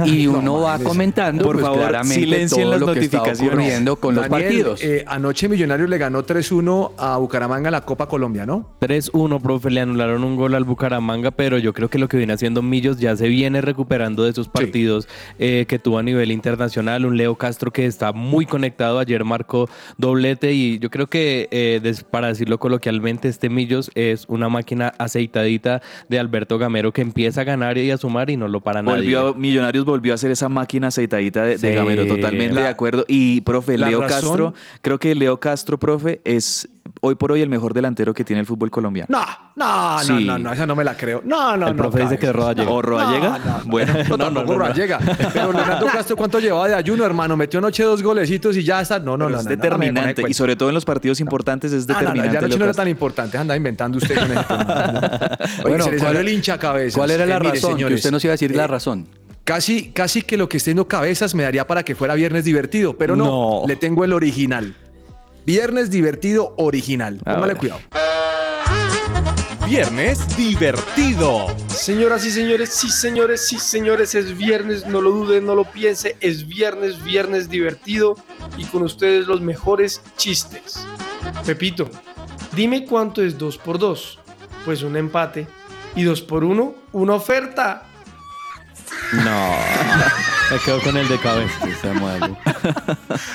y uno va comentando Por pues, favor, claramente silencien todo las lo que está ocurriendo con los partidos. eh, anoche Millonarios le ganó 3-1 a Bucaramanga en la Copa Colombia, ¿no? 3-1, profe, le anularon un gol al Bucaramanga, pero yo creo que lo que viene haciendo Millos ya se viene recuperando de esos partidos eh, que a nivel internacional. Un Leo Castro que está muy conectado, ayer marcó doblete y yo creo que, eh, des- para decirlo coloquialmente, este Millos es una máquina aceitadita de Alberto Gamero que empieza a ganar y a sumar y no lo para nadie. Volvió, Millonarios volvió a hacer esa máquina aceitadita de. Gamero, totalmente La- de acuerdo. Y, profe, Leo razón- Castro, creo que Leo Castro, profe, es hoy por hoy el mejor delantero que tiene el fútbol colombiano. No, no, Sí. no, no, no, esa no me la creo. No, no, El no. profe dice que Rodallega. ¿O Rodallega? No, no, no. Bueno, no, tampoco Rodallega. Pero Leonardo Castro, ¿cuánto llevaba de ayuno, hermano? Metió anoche dos golecitos y ya está. No, no, no. es no, no, no determinante. y sobre todo en los partidos importantes es no, no, determinante. ya anoche no era tan importante, anda inventando usted con esto. Oye, Bueno, se le ¿cuál- salió el hincha a cabeza. ¿Cuál era la razón? que usted nos iba a decir la eh, razón. Casi, casi que lo que esté viendo cabezas me daría para que fuera viernes divertido, pero no, No. le tengo el original. Viernes divertido original. Póngale cuidado. Viernes divertido. Señoras y señores, sí señores, sí señores, es viernes, no lo duden, no lo piense, es viernes, viernes divertido y con ustedes los mejores chistes. Pepito, dime cuánto es 2 por 2 Pues un empate. Y 2 por 1 una oferta. No. Me quedo con el de cabeza.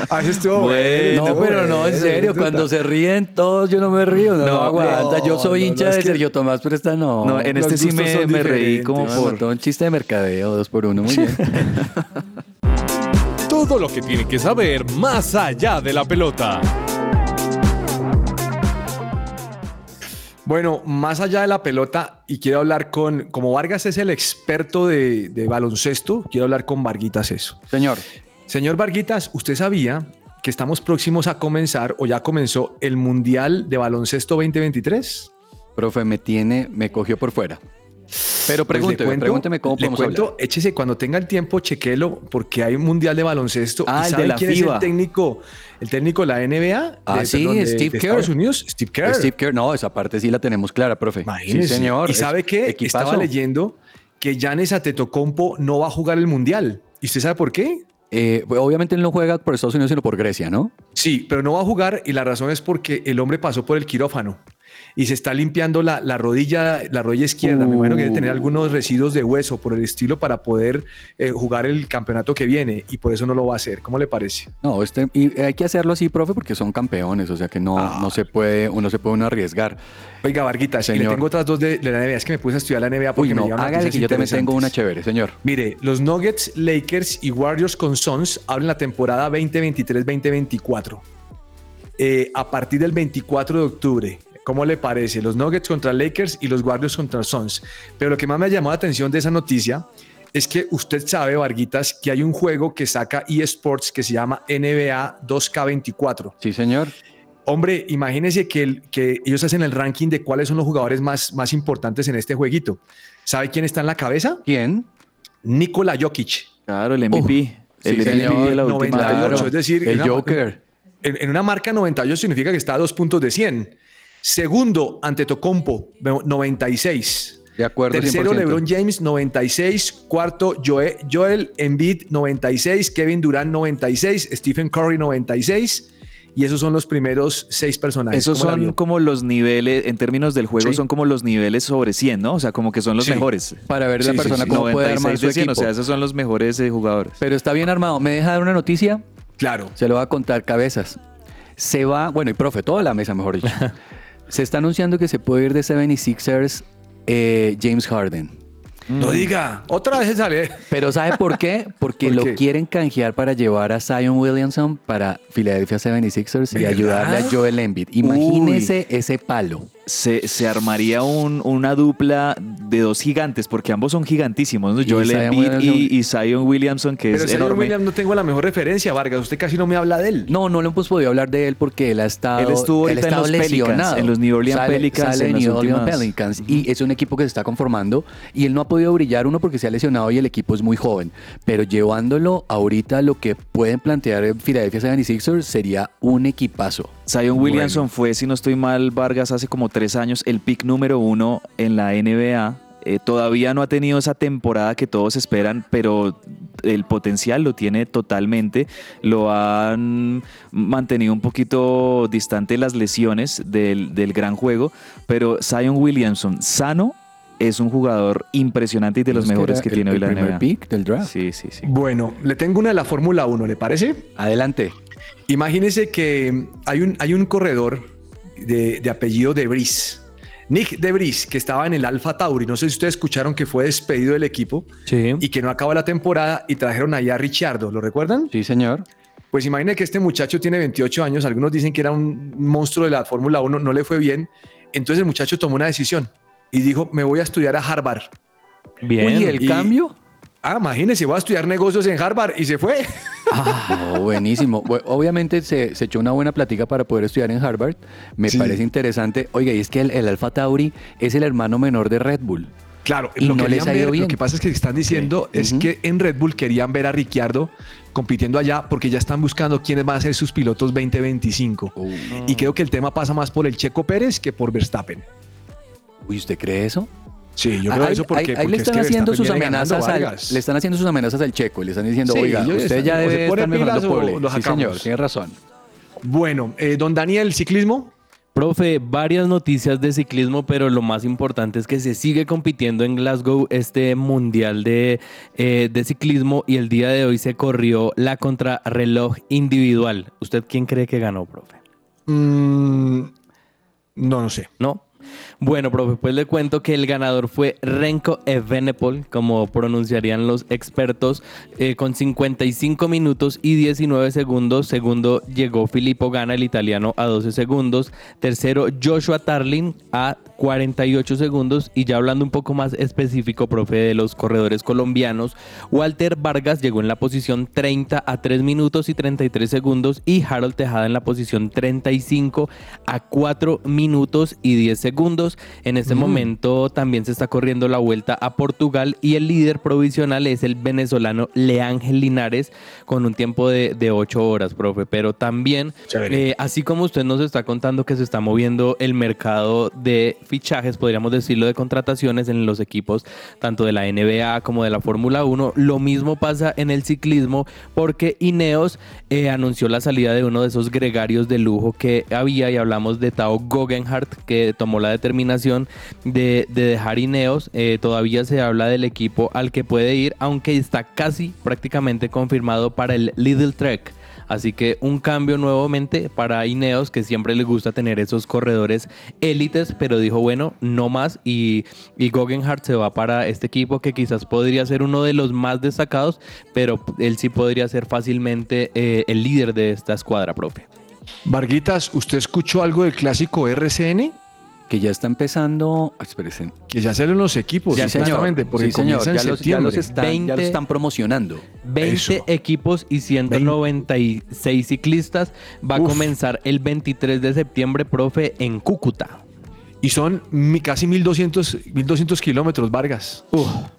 Ah, eso estuvo Bueno, No, pero no, en serio, cuando se ríen todos, yo no me río, no, No, no aguanta. Yo soy no, hincha de que- Sergio Tomás, pero esta no. No, en este sí me, me reí como No, por... montó un chiste de mercadeo, dos por uno, muy bien. Todo lo que tiene que saber más allá de la pelota. Bueno, más allá de la pelota, y quiero hablar con, como Vargas es el experto de, de baloncesto, quiero hablar con Varguitas eso. Señor, Señor Varguitas, ¿usted sabía que estamos próximos a comenzar o ya comenzó el Mundial de Baloncesto 2023? profe, me tiene, me cogió por fuera. Pero Pues le pregúnteme, cuento- pregúnteme cómo le podemos cuento, hablar. échese cuando tenga el tiempo, chequelo, porque hay un mundial de baloncesto. Ah, ¿Y el sabe de la quién es FIBA. el técnico, el técnico de la NBA? Ah, De- sí, perdón, Steve de Kerr. Estados Unidos, Steve Kerr. Steve Kerr, no, esa parte sí la tenemos clara, profe. Sí, Imagínese. señor. ¿Y sabe es- qué? equipazo. Estaba leyendo que Giannis Antetokounmpo no va a jugar el mundial. ¿Y usted sabe por qué? Eh, pues, obviamente él no juega por Estados Unidos, sino por Grecia, ¿no? Sí, pero no va a jugar y la razón es porque el hombre pasó por el quirófano y se está limpiando la, la rodilla, la rodilla izquierda. Me imagino que debe tener Uh. algunos residuos de hueso por el estilo para poder eh, jugar el campeonato que viene y por eso no lo va a hacer. ¿Cómo le parece? No, este, y hay que hacerlo así, profe, porque son campeones, o sea que no, Ah. no se puede, uno se puede uno arriesgar. Oiga, Varguita, y le Señor. tengo otras dos de, de la NBA. Es que me puse a estudiar la NBA porque Uy, me no, llevan hágale que yo también tengo una chévere, señor. Mire, los Nuggets, Lakers y Warriors con Suns abren la temporada 2023-2024. Eh, a partir del 24 de octubre. ¿Cómo le parece? Los Nuggets contra Lakers y los Warriors contra Suns. Pero lo que más me llamó la atención de esa noticia es que usted sabe, Varguitas, que hay un juego que saca eSports que se llama NBA 2K24. Sí, señor. Hombre, imagínese que, el- que ellos hacen el ranking de cuáles son los jugadores más, más importantes en este jueguito. ¿Sabe quién está en la cabeza? ¿Quién? Nikola Jokic. Claro, el MVP. el sí, MVP de la última 98, es decir, el una- Joker. En, en una marca 98 significa que está a dos puntos de 100. Segundo, Antetokounmpo, 96. De acuerdo, Tercero, 100%. LeBron James, 96. Cuarto, Joe- Joel Embiid, 96. Kevin Durant, 96. Stephen Curry, 96. Y esos son los primeros seis personajes. Esos ¿Cómo la son como los niveles, en términos del juego, Sí. son como los niveles sobre 100, ¿no? O sea, como que son los Sí. mejores. Para ver la Sí, persona sí. cómo puede armar 96 su de 100, equipo. o sea, esos son los mejores eh, jugadores. Pero está bien armado. ¿Me deja dar una noticia? Claro. Se lo va a contar cabezas. Se va, bueno, y profe, toda la mesa, mejor dicho. se está anunciando que se puede ir de 76ers eh, James Harden. No diga. Otra vez sale. Pero ¿sabe por qué? Porque ¿Por lo qué? quieren canjear para llevar a Zion Williamson para Philadelphia 76ers y ¿Verdad? ayudarle a Joel Embiid. Imagínese ese palo. Se, se armaría un- una dupla de dos gigantes, porque ambos son gigantísimos, ¿no? Y Joel Zion Embiid y, y Zion Williamson, que Pero es señor enorme. William, no tengo la mejor referencia, Vargas. Usted casi no me habla de él. No, no le hemos podido hablar de él porque él ha estado, Él estuvo en los Pelicans, lesionado. en los New Orleans Sale- Pelicans sale en de las New Orleans últimas- Pelicans y es un equipo que se está conformando y él no ha podido brillar uno porque se ha lesionado y el equipo es muy joven. Pero llevándolo ahorita a lo que pueden plantear en Philadelphia 76ers sería un equipazo. Zion Williamson fue, si no estoy mal, Vargas, hace como tres años, el pick número uno en la NBA. Eh, todavía no ha tenido esa temporada que todos esperan, pero el potencial lo tiene totalmente. Lo han mantenido un poquito distante las lesiones del, del gran juego, pero Zion Williamson, sano, es un jugador impresionante y de los Es mejores que el- tiene hoy el la primer NBA. pick del draft. Sí, sí, sí. Bueno, le tengo una de la Fórmula 1, ¿le parece? Adelante. Imagínese que hay un, hay un corredor de, de apellido De Nick De Vries, que estaba en el Alfa Tauri. No sé si ustedes escucharon que fue despedido del equipo Sí. y que no acabó la temporada y trajeron allá a Richardo. ¿Lo recuerdan? Sí, señor. Pues imagine que este muchacho tiene 28 años, algunos dicen que era un monstruo de la Fórmula 1, no le fue bien. Entonces el muchacho tomó una decisión y dijo, me voy a estudiar a Harvard. Bien. Uy, el y- cambio. Ah, imagínese, voy a estudiar negocios en Harvard y se fue. Ah, no, buenísimo. Bu- Obviamente se, se echó una buena plática para poder estudiar en Harvard. Me Sí. parece interesante. Oiga, y es que el, el Alfa Tauri es el hermano menor de Red Bull. Claro, Y lo no les ha ido ver, bien. Lo que pasa es que están diciendo es que en Red Bull querían ver a Ricciardo compitiendo allá porque ya están buscando quiénes van a ser sus pilotos 2025. Y creo que el tema pasa más por el Checo Pérez que por Verstappen. Uy, ¿usted cree eso? Sí, yo creo ahí, eso porque, ahí- ahí porque le es están que haciendo sus amenazas al, le están haciendo sus amenazas al Checo. Le están diciendo, Sí, oiga, usted están- ya debe estar mejorando pole. lo Sí, señor, tiene razón. Bueno, eh, don Daniel, ciclismo. Profe, varias noticias de ciclismo, pero lo más importante es que se sigue compitiendo en Glasgow este mundial de, eh, de ciclismo y el día de hoy se corrió la contrarreloj individual. ¿Usted quién cree que ganó, profe? Mm, no, no sé. ¿No? Bueno, profe, pues le cuento que el ganador fue Renko Evenepoel, como pronunciarían los expertos, eh, con 55 minutos y 19 segundos. Segundo llegó Filippo Gana, el italiano, a 12 segundos. Tercero, Joshua Tarlin a 48 segundos. Y ya hablando un poco más específico, profe, de los corredores colombianos, Walter Vargas llegó en la posición 30 a 3 minutos y 33 segundos. Y Harold Tejada en la posición 35 a 4 minutos y 10 segundos. En este momento también se está corriendo la vuelta a Portugal y el líder provisional es el venezolano Leángel Linares con un tiempo de, de 8 horas, profe. Pero también, eh, así como usted nos está contando que se está moviendo el mercado de fichajes, podríamos decirlo, de contrataciones en los equipos tanto de la NBA como de la Fórmula 1, lo mismo pasa en el ciclismo porque Ineos eh, anunció la salida de uno de esos gregarios de lujo que había y hablamos de Tao Guggenhardt que tomó la determinación de, de dejar Ineos. Eh, todavía se habla del equipo al que puede ir, aunque está casi prácticamente confirmado para el Little Trek. Así que un cambio nuevamente para Ineos, que siempre le gusta tener esos corredores élites, pero dijo, bueno, no más. Y, y se va para este equipo que quizás podría ser uno de los más destacados, pero él sí podría ser fácilmente eh, el líder de esta escuadra, profe. Varguitas, ¿usted escuchó algo del clásico RCN? Que ya está empezando. Espérense. Que ya salen los equipos, Ya, señor. exactamente, porque Sí, señor. comienza en Ya los, ya los están, ya los 20. están promocionando. 20 Eso. equipos y 196 ciclistas. Va a comenzar el 23 de septiembre, profe, en Cúcuta. Y son casi 1200, 1200 kilómetros, Vargas.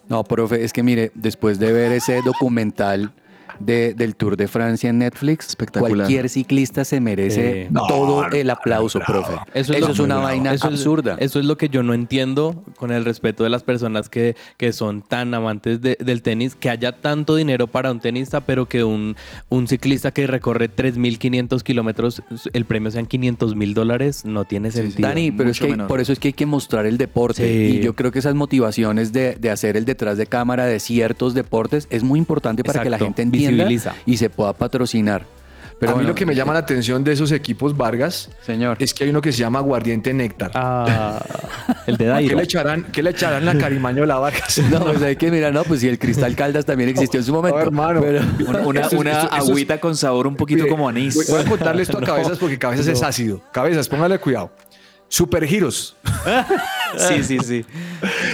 No, profe, es que mire, después de ver ese documental de- del Tour de Francia en Netflix, Espectacular. cualquier ciclista se merece Eh, todo el aplauso, profe. Eso es, una vaina Eso es- absurda. eso es lo que yo no entiendo con el respeto de las personas que, que son tan amantes de- del tenis, que haya tanto dinero para un tenista, pero que un, un ciclista que recorre 3.500 kilómetros, el premio sean 500 mil dólares, no tiene sentido. Dani, pero es que menor. por eso es que hay que mostrar el deporte. Sí. Y yo creo que esas motivaciones de, de hacer el detrás de cámara de ciertos deportes es muy importante para que la gente entienda visibiliza. y se pueda patrocinar. Pero a mí bueno, lo que me llama la atención de esos equipos, Vargas, Señor. es que hay uno que se llama Aguardiente Néctar. Ah, el de ¿Qué Dairo. le echarán, qué le echarán la carimañola, Vargas? No, pues hay que mirar, no, pues si el Cristal Caldas también existió en su momento. No, hermano. pero- Una, agüita con sabor un poquito Mire, como anís. Voy voy a contarle esto a cabezas porque cabezas es ácido. Cabezas, póngale cuidado. Supergiros. Sí, sí, sí.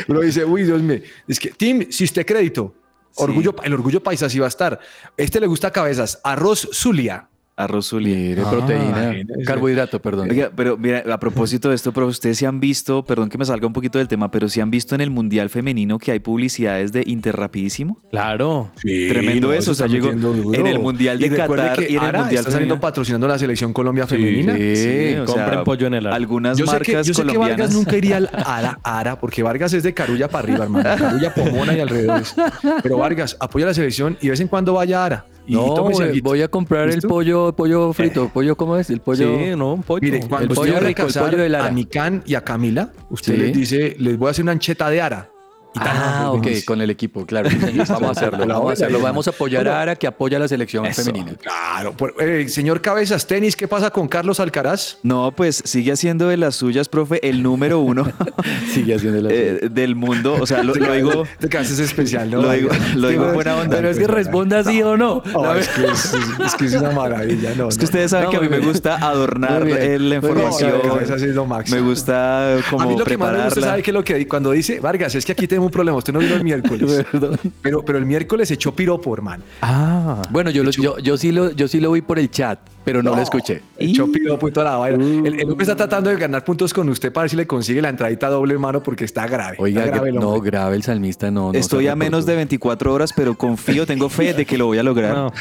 Uno dice, uy, Dios mío. Es que, Tim, si usted crédito, orgullo, el orgullo paisa sí va a estar. Este le gusta cabezas. Arroz Zulia. Arroz Zulia. Mire, proteína, imagínese. carbohidrato, perdón. Oiga, pero mira, a propósito de esto, pero ustedes se han visto, perdón que me salga un poquito del tema, pero se han visto en el Mundial Femenino que hay publicidades de Interrapidísimo. Claro. Tremendo eso, o sea, llegó en el Mundial de Y recuerde Qatar que y en el Ara Mundial está saliendo patrocinando la selección Colombia femenina. sí. o compren pollo en el ar. Algunas Yo sé, que, marcas yo sé que colombianas. Vargas nunca iría al Ara, Ara, porque Vargas es de Carulla para arriba, hermano. Carulla, Pomona y alrededores. Pero Vargas apoya la selección y de vez en cuando vaya a Ara. Y, no, voy, a comprar ¿Listo? el pollo, pollo frito, pollo, ¿cómo es? El pollo. Sí, no, un pollo. Mire, cuando el usted pollo rico, el pollo de Lara. a Nican y a Camila, usted Sí. les dice, les voy a hacer una ancheta de Ara. Ah, ok, con el equipo, claro. Vamos a hacerlo, vamos a hacerlo. Vamos a apoyar a Ara que apoya a la selección Eso, femenina. Claro. Eh, señor Cabezas, tenis, ¿qué pasa con Carlos Alcaraz? No, pues sigue haciendo de las suyas, profe, el número uno Sigue haciendo la eh, del mundo. O sea, lo, lo digo, Te haces especial, ¿no? lo digo, lo digo en buena onda. Pero es que responda sí o no. Oh, es, que es, es que es una maravilla, ¿no? Es que ustedes saben No, que a mí me gusta adornar la información. Es lo máximo. Me gusta a mí como lo que más me gusta, prepararla. ¿sabe qué es lo que cuando dice, Vargas, es que aquí tenemos un problema, usted no vino el miércoles. pero, pero el miércoles echó piropo, hermano. Ah. Bueno, yo, lo- yo, yo, sí lo, yo sí lo vi por el chat, pero no, lo escuché. Echó piropo y toda la vaina. El, el hombre está tratando de ganar puntos con usted para ver si le consigue la entradita doble, hermano, porque está grave. Oiga, está grave el no, grave el salmista, no. no Estoy a menos de reportó. 24 horas, pero confío, tengo fe de que lo voy a lograr. No.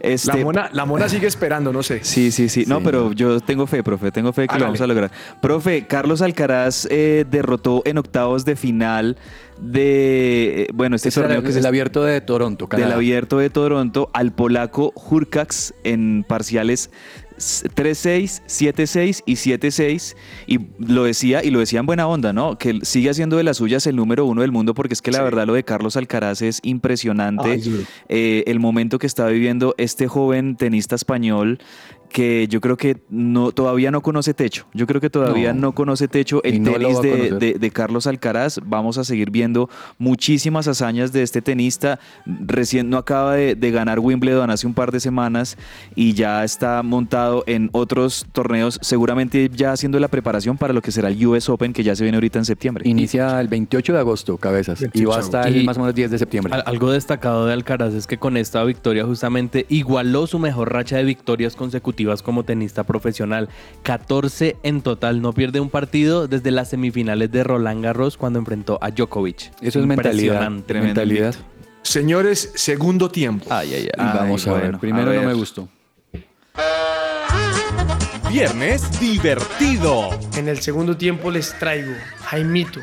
Este, La, mona, la mona sigue esperando, no sé. Sí, sí, sí. No, Sí. pero yo tengo fe, profe. Tengo fe que Hágale. lo vamos a lograr. Profe, Carlos Alcaraz eh, derrotó en octavos de final de, eh, bueno, este era torneo el, que es el abierto de Toronto, del abierto de Toronto al polaco Hurkacz en parciales s- 3-6, 7-6 y 7-6 y lo decía y lo decía en buena onda, ¿no? Que sigue haciendo de las suyas el número uno del mundo porque es que la Sí. verdad lo de Carlos Alcaraz es impresionante. Ay. Eh, el momento que está viviendo este joven tenista español que yo creo que no, todavía no conoce techo. Yo creo que todavía no, No. conoce techo el no tenis de, conocer. de- de Carlos Alcaraz. Vamos a seguir viendo muchísimas hazañas de este tenista. Recién no acaba de, de ganar Wimbledon hace un par de semanas y ya está montado en otros torneos, seguramente ya haciendo la preparación para lo que será el US Open que ya se viene ahorita en septiembre. Inicia el 28 de agosto, cabezas. y 28 va hasta el más o menos 10 de septiembre. Al- Algo destacado de Alcaraz es que con esta victoria justamente igualó su mejor racha de victorias consecutivas como tenista profesional. 14 en total, no pierde un partido desde las semifinales de Roland Garros cuando enfrentó a Djokovic. Eso es mentalidad. Mentalidad. Señores, segundo tiempo. Ay, ay, ay. vamos a ver. Primero a no me gustó. Viernes divertido. En el segundo tiempo les traigo, Jaimito,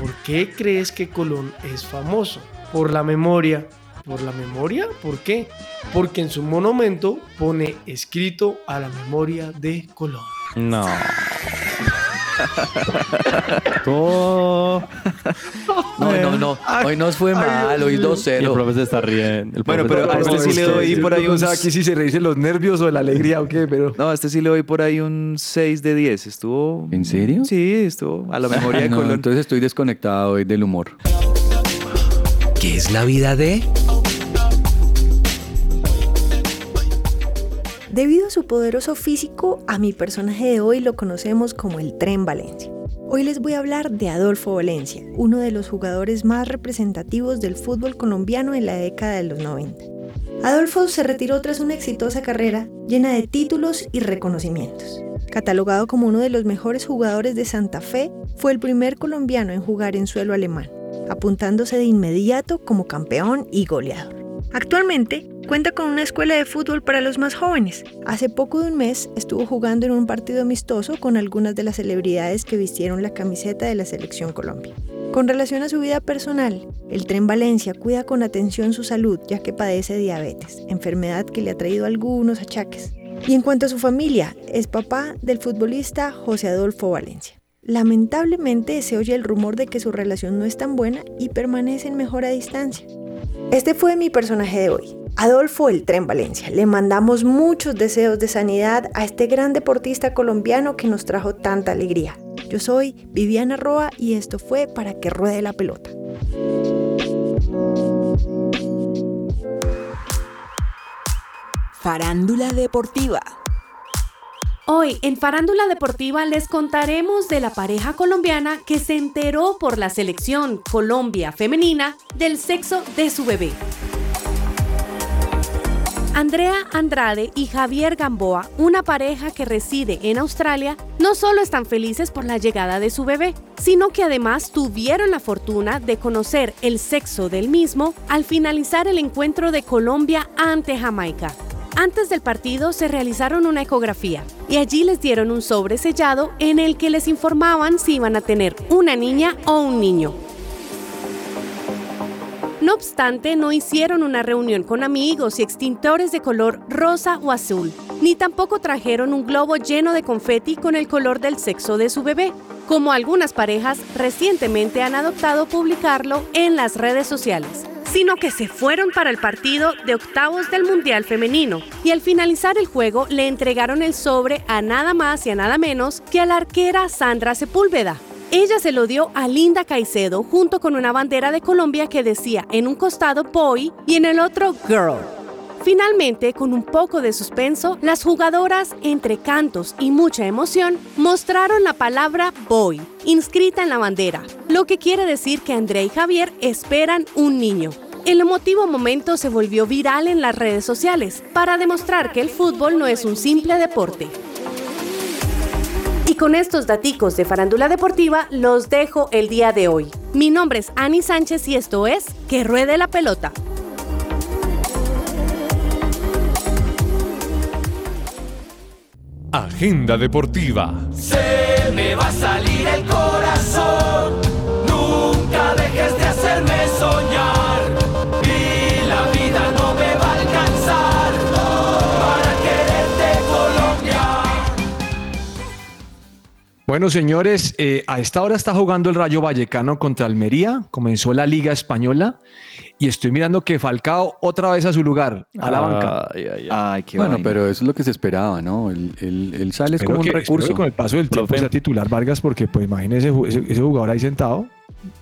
¿por qué crees que Colón es famoso? Por la memoria. ¿Por la memoria? ¿Por qué? Porque en su monumento pone escrito a la memoria de Colón. No. Oh. No, no, no. Hoy nos fue mal, hoy Y el 2-0. profe se está riendo. El Bueno, pero a este sí le doy por ahí no un... sabe aquí si se reírse los nervios o de la alegría o qué, pero... No, a este sí le doy por ahí un 6 de 10. Estuvo... ¿En serio? Sí, estuvo a la memoria de No, Colón. entonces estoy desconectado hoy del humor. ¿Qué es la vida de? Debido a su poderoso físico, a mi personaje de hoy lo conocemos como el Tren Valencia. Hoy les voy a hablar de Adolfo Valencia, uno de los jugadores más representativos del fútbol colombiano en la década de los 90. Adolfo se retiró tras una exitosa carrera llena de títulos y reconocimientos. Catalogado como uno de los mejores jugadores de Santa Fe, fue el primer colombiano en jugar en suelo alemán, apuntándose de inmediato como campeón y goleador. Actualmente cuenta con una escuela de fútbol para los más jóvenes. Hace poco de un mes estuvo jugando en un partido amistoso con algunas de las celebridades que vistieron la camiseta de la Selección Colombia. Con relación a su vida personal, el Tren Valencia cuida con atención su salud ya que padece diabetes, enfermedad que le ha traído algunos achaques. Y en cuanto a su familia, es papá del futbolista José Adolfo Valencia. Lamentablemente se oye el rumor de que su relación no es tan buena y permanecen mejor a distancia. Este fue mi personaje de hoy, Adolfo el Tren Valencia. Le mandamos muchos deseos de sanidad a este gran deportista colombiano que nos trajo tanta alegría. Yo soy Viviana Roa y esto fue Para que ruede la pelota. Farándula deportiva. Hoy en Farándula Deportiva les contaremos de la pareja colombiana que se enteró por la selección Colombia femenina del sexo de su bebé. Andrea Andrade y Javier Gamboa, una pareja que reside en Australia, no solo están felices por la llegada de su bebé, sino que además tuvieron la fortuna de conocer el sexo del mismo al finalizar el encuentro de Colombia ante Jamaica. Antes del partido se realizaron una ecografía y allí les dieron un sobre sellado en el que les informaban si iban a tener una niña o un niño. No obstante, no hicieron una reunión con amigos y extintores de color rosa o azul, ni tampoco trajeron un globo lleno de confeti con el color del sexo de su bebé, como algunas parejas recientemente han adoptado publicarlo en las redes sociales sino que se fueron para el partido de octavos del Mundial Femenino y al finalizar el juego le entregaron el sobre a nada más y a nada menos que a la arquera Sandra Sepúlveda. Ella se lo dio a Linda Caicedo junto con una bandera de Colombia que decía en un costado boy y en el otro girl. Finalmente, con un poco de suspenso, las jugadoras, entre cantos y mucha emoción, mostraron la palabra boy, inscrita en la bandera, lo que quiere decir que Andrea y Javier esperan un niño. El emotivo momento se volvió viral en las redes sociales para demostrar que el fútbol no es un simple deporte. Y con estos daticos de farándula deportiva los dejo el día de hoy. Mi nombre es Ani Sánchez y esto es Que Ruede la Pelota. Agenda deportiva. Se me va a salir el corazón. Nunca dejes de Bueno, señores, eh, a esta hora está jugando el Rayo Vallecano contra Almería. Comenzó la Liga Española y estoy mirando que Falcao otra vez a su lugar, a la banca. Ay, ay, ay. Qué Bueno, vaina. pero eso es lo que se esperaba, ¿no? Él, él- él sale es como un que- recurso. que con el paso del tiempo sea titular Vargas, porque pues imagínese ese, ese- ese jugador ahí sentado.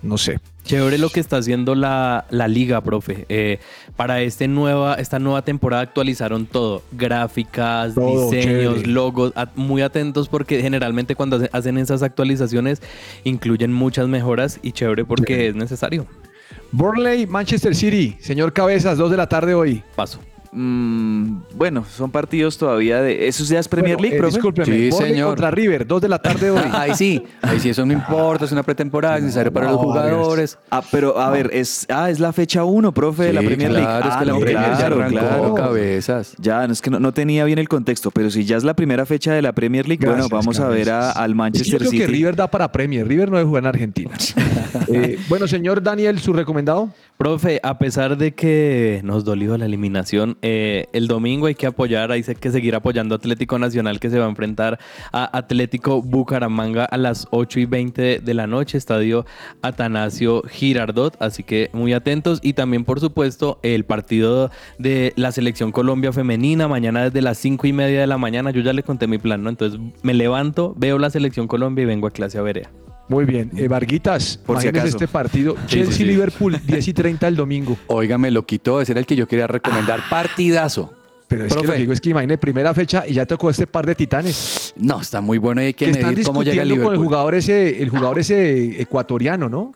No sé. Chévere lo que está haciendo la, la liga, profe. Eh, para este nueva, esta nueva temporada actualizaron todo. Gráficas, Todo, diseños, chévere. logos. Muy atentos porque generalmente cuando hace- hacen esas actualizaciones incluyen muchas mejoras y chévere porque es necesario. Burnley, Manchester City, señor Cabezas, 2 de la tarde hoy. Paso. Mm, bueno, son partidos todavía de. ¿Eso ya es Premier Bueno, League, eh, profe? discúlpeme, Sí, señor. contra River, 2 de la tarde hoy. Ahí sí, ahí sí, eso no importa, es una pretemporada, es necesario para los jugadores. Ah, pero a ver, es, ah, es la fecha 1, profe, de la Premier League. Claro, es Ah, que la no, Premier ya claro, arrancó claro. cabezas. Ya, no, es que no, no tenía bien el contexto, pero si ya es la primera fecha de la Premier League, Gracias, bueno, vamos a ver a- al Yo Manchester creo City. que River da para Premier. River no debe jugar en Argentina. Eh, bueno, señor Daniel, su recomendado. Profe, a pesar de que nos dolió la eliminación, eh, el domingo hay que apoyar, hay que seguir apoyando Atlético Nacional que se va a enfrentar a Atlético Bucaramanga a las 8 y 20 de la noche, estadio Atanasio Girardot, así que muy atentos y también por supuesto el partido de la selección Colombia femenina, mañana desde las 5 y media de la mañana, yo ya le conté mi plan, ¿no? Entonces me levanto, veo la selección Colombia y vengo a clase a. Muy bien. Eh, Varguitas, Por si acaso. este partido. Sí, sí, sí. Chelsea-Liverpool, 10 y 30 el domingo. Óigame, lo quitó, ese era el que yo quería recomendar. Partidazo. Pero es que lo que digo es que imagínese primera fecha y ya tocó este par de titanes. No, está muy bueno y hay que, Que están medir cómo llega el discutiendo con el Liverpool. jugador ese, el jugador ese ecuatoriano, ¿no?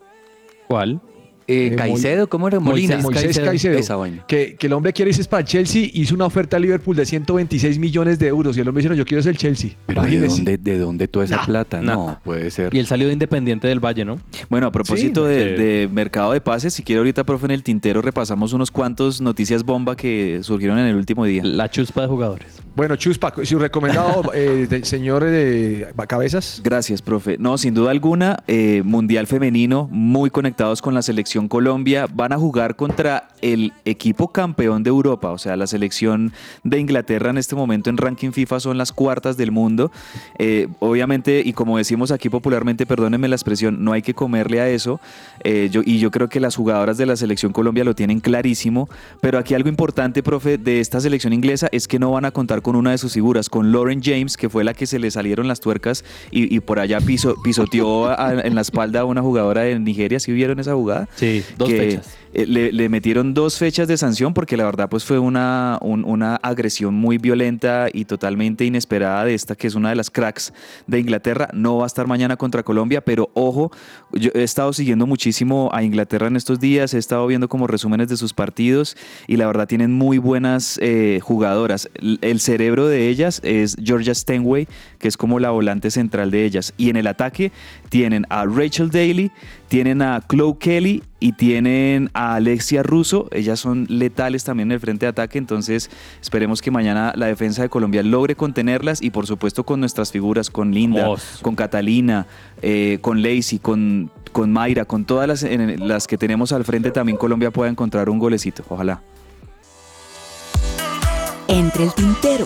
¿Cuál? Eh, Eh, Caicedo, ¿cómo era? Molina. Moisés Caicedo. Caicedo. Esa. Que, que el hombre quiere irse para el Chelsea, hizo una oferta a Liverpool de 126 millones de euros y el hombre dijo, no, yo quiero ser el Chelsea. Pero ¿de dónde, ¿de dónde toda esa plata? no. No, puede ser. Y él salió de Independiente del Valle, ¿no? Bueno, a propósito Sí. de, de mercado de pases, si quiere ahorita, profe, en el tintero repasamos unos cuantos noticias bomba que surgieron en el último día. La chuspa de jugadores. Bueno, Chuspa, su recomendado, eh, de- señor eh, Cabezas. Gracias, profe. No, sin duda alguna, eh, Mundial Femenino, muy conectados con la selección Colombia. Van a jugar contra el equipo campeón de Europa, o sea, la selección de Inglaterra en este momento en ranking FIFA son las cuartas del mundo. Eh, obviamente, y como decimos aquí popularmente, perdónenme la expresión, no hay que comerle a eso. Eh, yo, y yo creo que las jugadoras de la selección Colombia lo tienen clarísimo. Pero aquí algo importante, profe, de esta selección inglesa es que no van a contar con una de sus figuras, con Lauren James, que fue la que se le salieron las tuercas y, por allá piso- pisoteó en la espalda a una jugadora de Nigeria. ¿Sí vieron esa jugada? Sí, dos que, fechas. eh, le, le metieron dos fechas de sanción porque la verdad pues fue una, un- una agresión muy violenta y totalmente inesperada de esta que es una de las cracks de Inglaterra. No va a estar mañana contra Colombia, pero ojo, yo he estado siguiendo muchísimo a Inglaterra en estos días, he estado viendo como resúmenes de sus partidos y la verdad tienen muy buenas eh, jugadoras. El, el cerebro de ellas es Georgia Stenway, que es como la volante central de ellas. Y en el ataque tienen a Rachel Daly, tienen a Chloe Kelly y tienen a Alexia Russo. Ellas son letales también en el frente de ataque, entonces esperemos que mañana la defensa de Colombia logre contenerlas y por supuesto con nuestras figuras, con Linda, con Catalina, eh, con Lacey, con, con Mayra, con todas las, en- las que tenemos al frente, también Colombia pueda encontrar un golecito. Ojalá. Entre el tintero.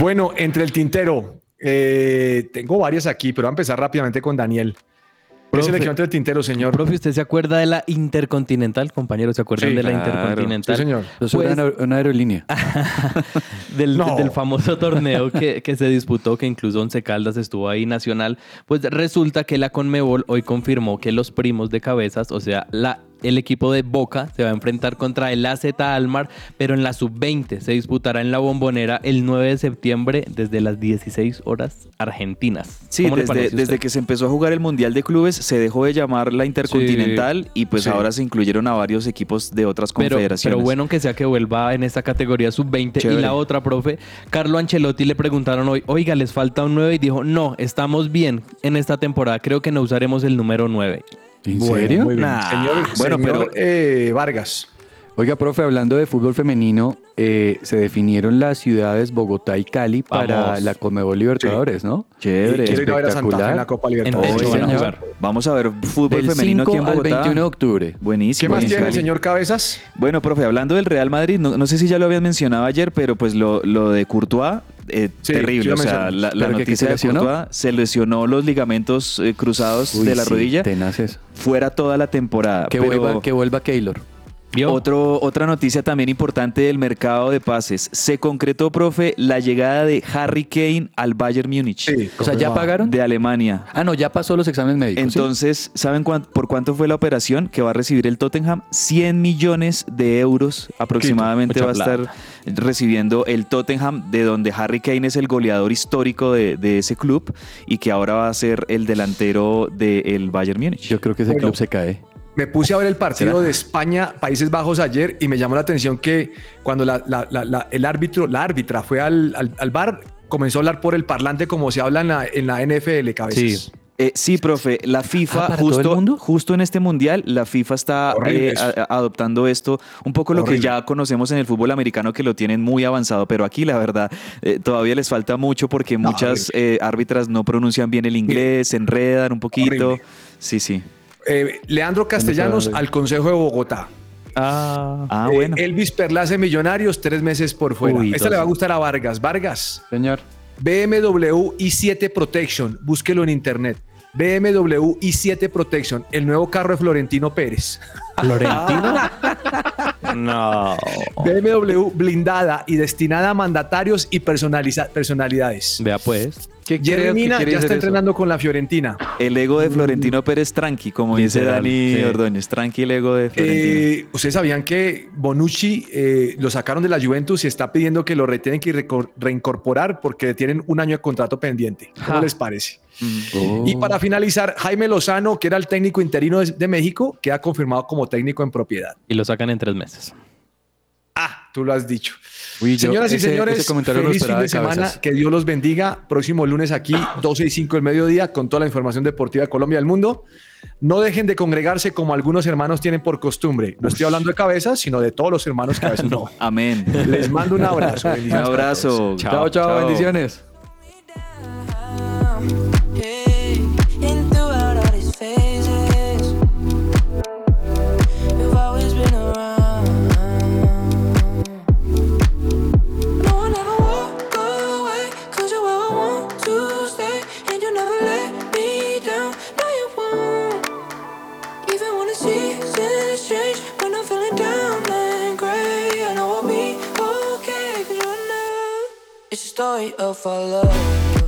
Bueno, entre el tintero, eh, tengo varias aquí, pero voy a empezar rápidamente con Daniel. ¿Qué Profe. selección entre el tintero, señor? Profe, ¿usted se acuerda de la Intercontinental, compañero? ¿Se acuerdan Sí, de la claro. Intercontinental? Sí, señor. Pues- era una, una aerolínea. del, No. del famoso torneo que, que se disputó, que incluso Once Caldas estuvo ahí nacional, pues resulta que la Conmebol hoy confirmó que los primos de cabezas, o sea, la, el equipo de Boca se va a enfrentar contra el AZ Almar, pero en la sub-20 se disputará en la bombonera el 9 de septiembre desde las 16 horas argentinas. Sí, ¿Cómo le desde, que se empezó a jugar el Mundial de Clubes, se dejó de llamar la Intercontinental y pues Sí. ahora se incluyeron a varios equipos de otras Pero, confederaciones. pero bueno que sea que vuelva en esta categoría sub-20. Y la otra, profe, Carlo Ancelotti le preguntaron hoy, oiga, les falta un 9 y dijo, no, estamos bien en esta temporada, creo que no usaremos el número 9. ¿En Bueno, serio? muy bien. Nah. Señor, Bueno, señor, pero- eh, Vargas. Oiga, profe, hablando de fútbol femenino, eh, se definieron las ciudades Bogotá y Cali para Vamos. la Conmebol Libertadores, ¿no? Chévere. Quiero ir a ver a Santa Fe en la Copa En Libertadores. Vamos a ver fútbol Del femenino aquí 5 en al Bogotá. 21 de octubre. ¿Qué Buenísimo. más en tiene, Cali. señor Cabezas? Bueno, profe, hablando del Real Madrid, no, no sé si ya lo habían mencionado ayer, pero pues lo, lo de Courtois, eh, Sí, terrible. o sea, la, la ¿Pero que- se noticia de lesionó? Courtois se lesionó los ligamentos eh, cruzados Uy, de la sí, rodilla, Tenaces. fuera toda la temporada. Que, pero- vuelva, que vuelva Keylor. ¿Vio? Otro, otra noticia también importante del mercado de pases. Se concretó, profe, la llegada de Harry Kane al Bayern Múnich Sí. O sea, ¿ya pagaron? de Alemania. Ah, no, ya pasó los exámenes médicos. ¿sí? Entonces, ¿saben cuán- por cuánto fue la operación que va a recibir el Tottenham? 100 millones de euros aproximadamente va a estar plata. recibiendo el Tottenham, de donde Harry Kane es el goleador histórico de, de ese club y que ahora va a ser el delantero del Bayern Múnich. Yo creo que ese Bueno. club se cae. Me puse a ver el partido ¿Será? de España, Países Bajos ayer y me llamó la atención que cuando la- la- la- la- el árbitro, la árbitra fue al, al, al bar, comenzó a hablar por el parlante como se habla en la, en la NFL, cabezas. Sí. Eh, sí, profe, la FIFA, Ah, ¿para todo el justo, justo en este mundial, la FIFA está eh, a- adoptando esto, un poco lo Horrible. que ya conocemos en el fútbol americano, que lo tienen muy avanzado, pero aquí la verdad eh, todavía les falta mucho porque No, muchas eh, árbitras no pronuncian bien el inglés, se enredan un poquito. Horrible. Sí, sí. Eh, Leandro Castellanos al Consejo de Bogotá. Ah, Ah, Eh, bueno. Elvis Perlace Millonarios, tres meses por fuera. Uy, Esta le va a gustar a Vargas. Vargas, Señor. BMW i7 Protection, búsquelo en internet. BMW i7 Protection, el nuevo carro de Florentino Pérez. ¿Florentino? no. BMW blindada y destinada a mandatarios y personalidades. Vea pues. ¿Qué Jerry Mina ya está eso? entrenando con la Fiorentina. El ego de Florentino Pérez tranqui, como dice Dani sí. Ordóñez. Tranqui el ego de Florentino. Eh, Ustedes sabían que Bonucci eh, lo sacaron de la Juventus y está pidiendo que lo retienen y recor- reincorporar porque tienen un año de contrato pendiente. ¿Cómo Ja. les parece? Oh. Y para finalizar, Jaime Lozano, que era el técnico interino de, de México, queda confirmado como técnico en propiedad. Y lo sacan en tres meses. Ah, tú lo has dicho. Uy, yo- Señoras y señores, feliz fin de de semana. cabezas. Que Dios los bendiga. Próximo lunes aquí, 12 y 5 del mediodía, con toda la información deportiva de Colombia y del mundo. No dejen de congregarse como algunos hermanos tienen por costumbre. No estoy hablando de cabezas, sino de todos los hermanos que a veces no. Amén. Les mando un abrazo. Un abrazo. Chao, chao, bendiciones. story of our love.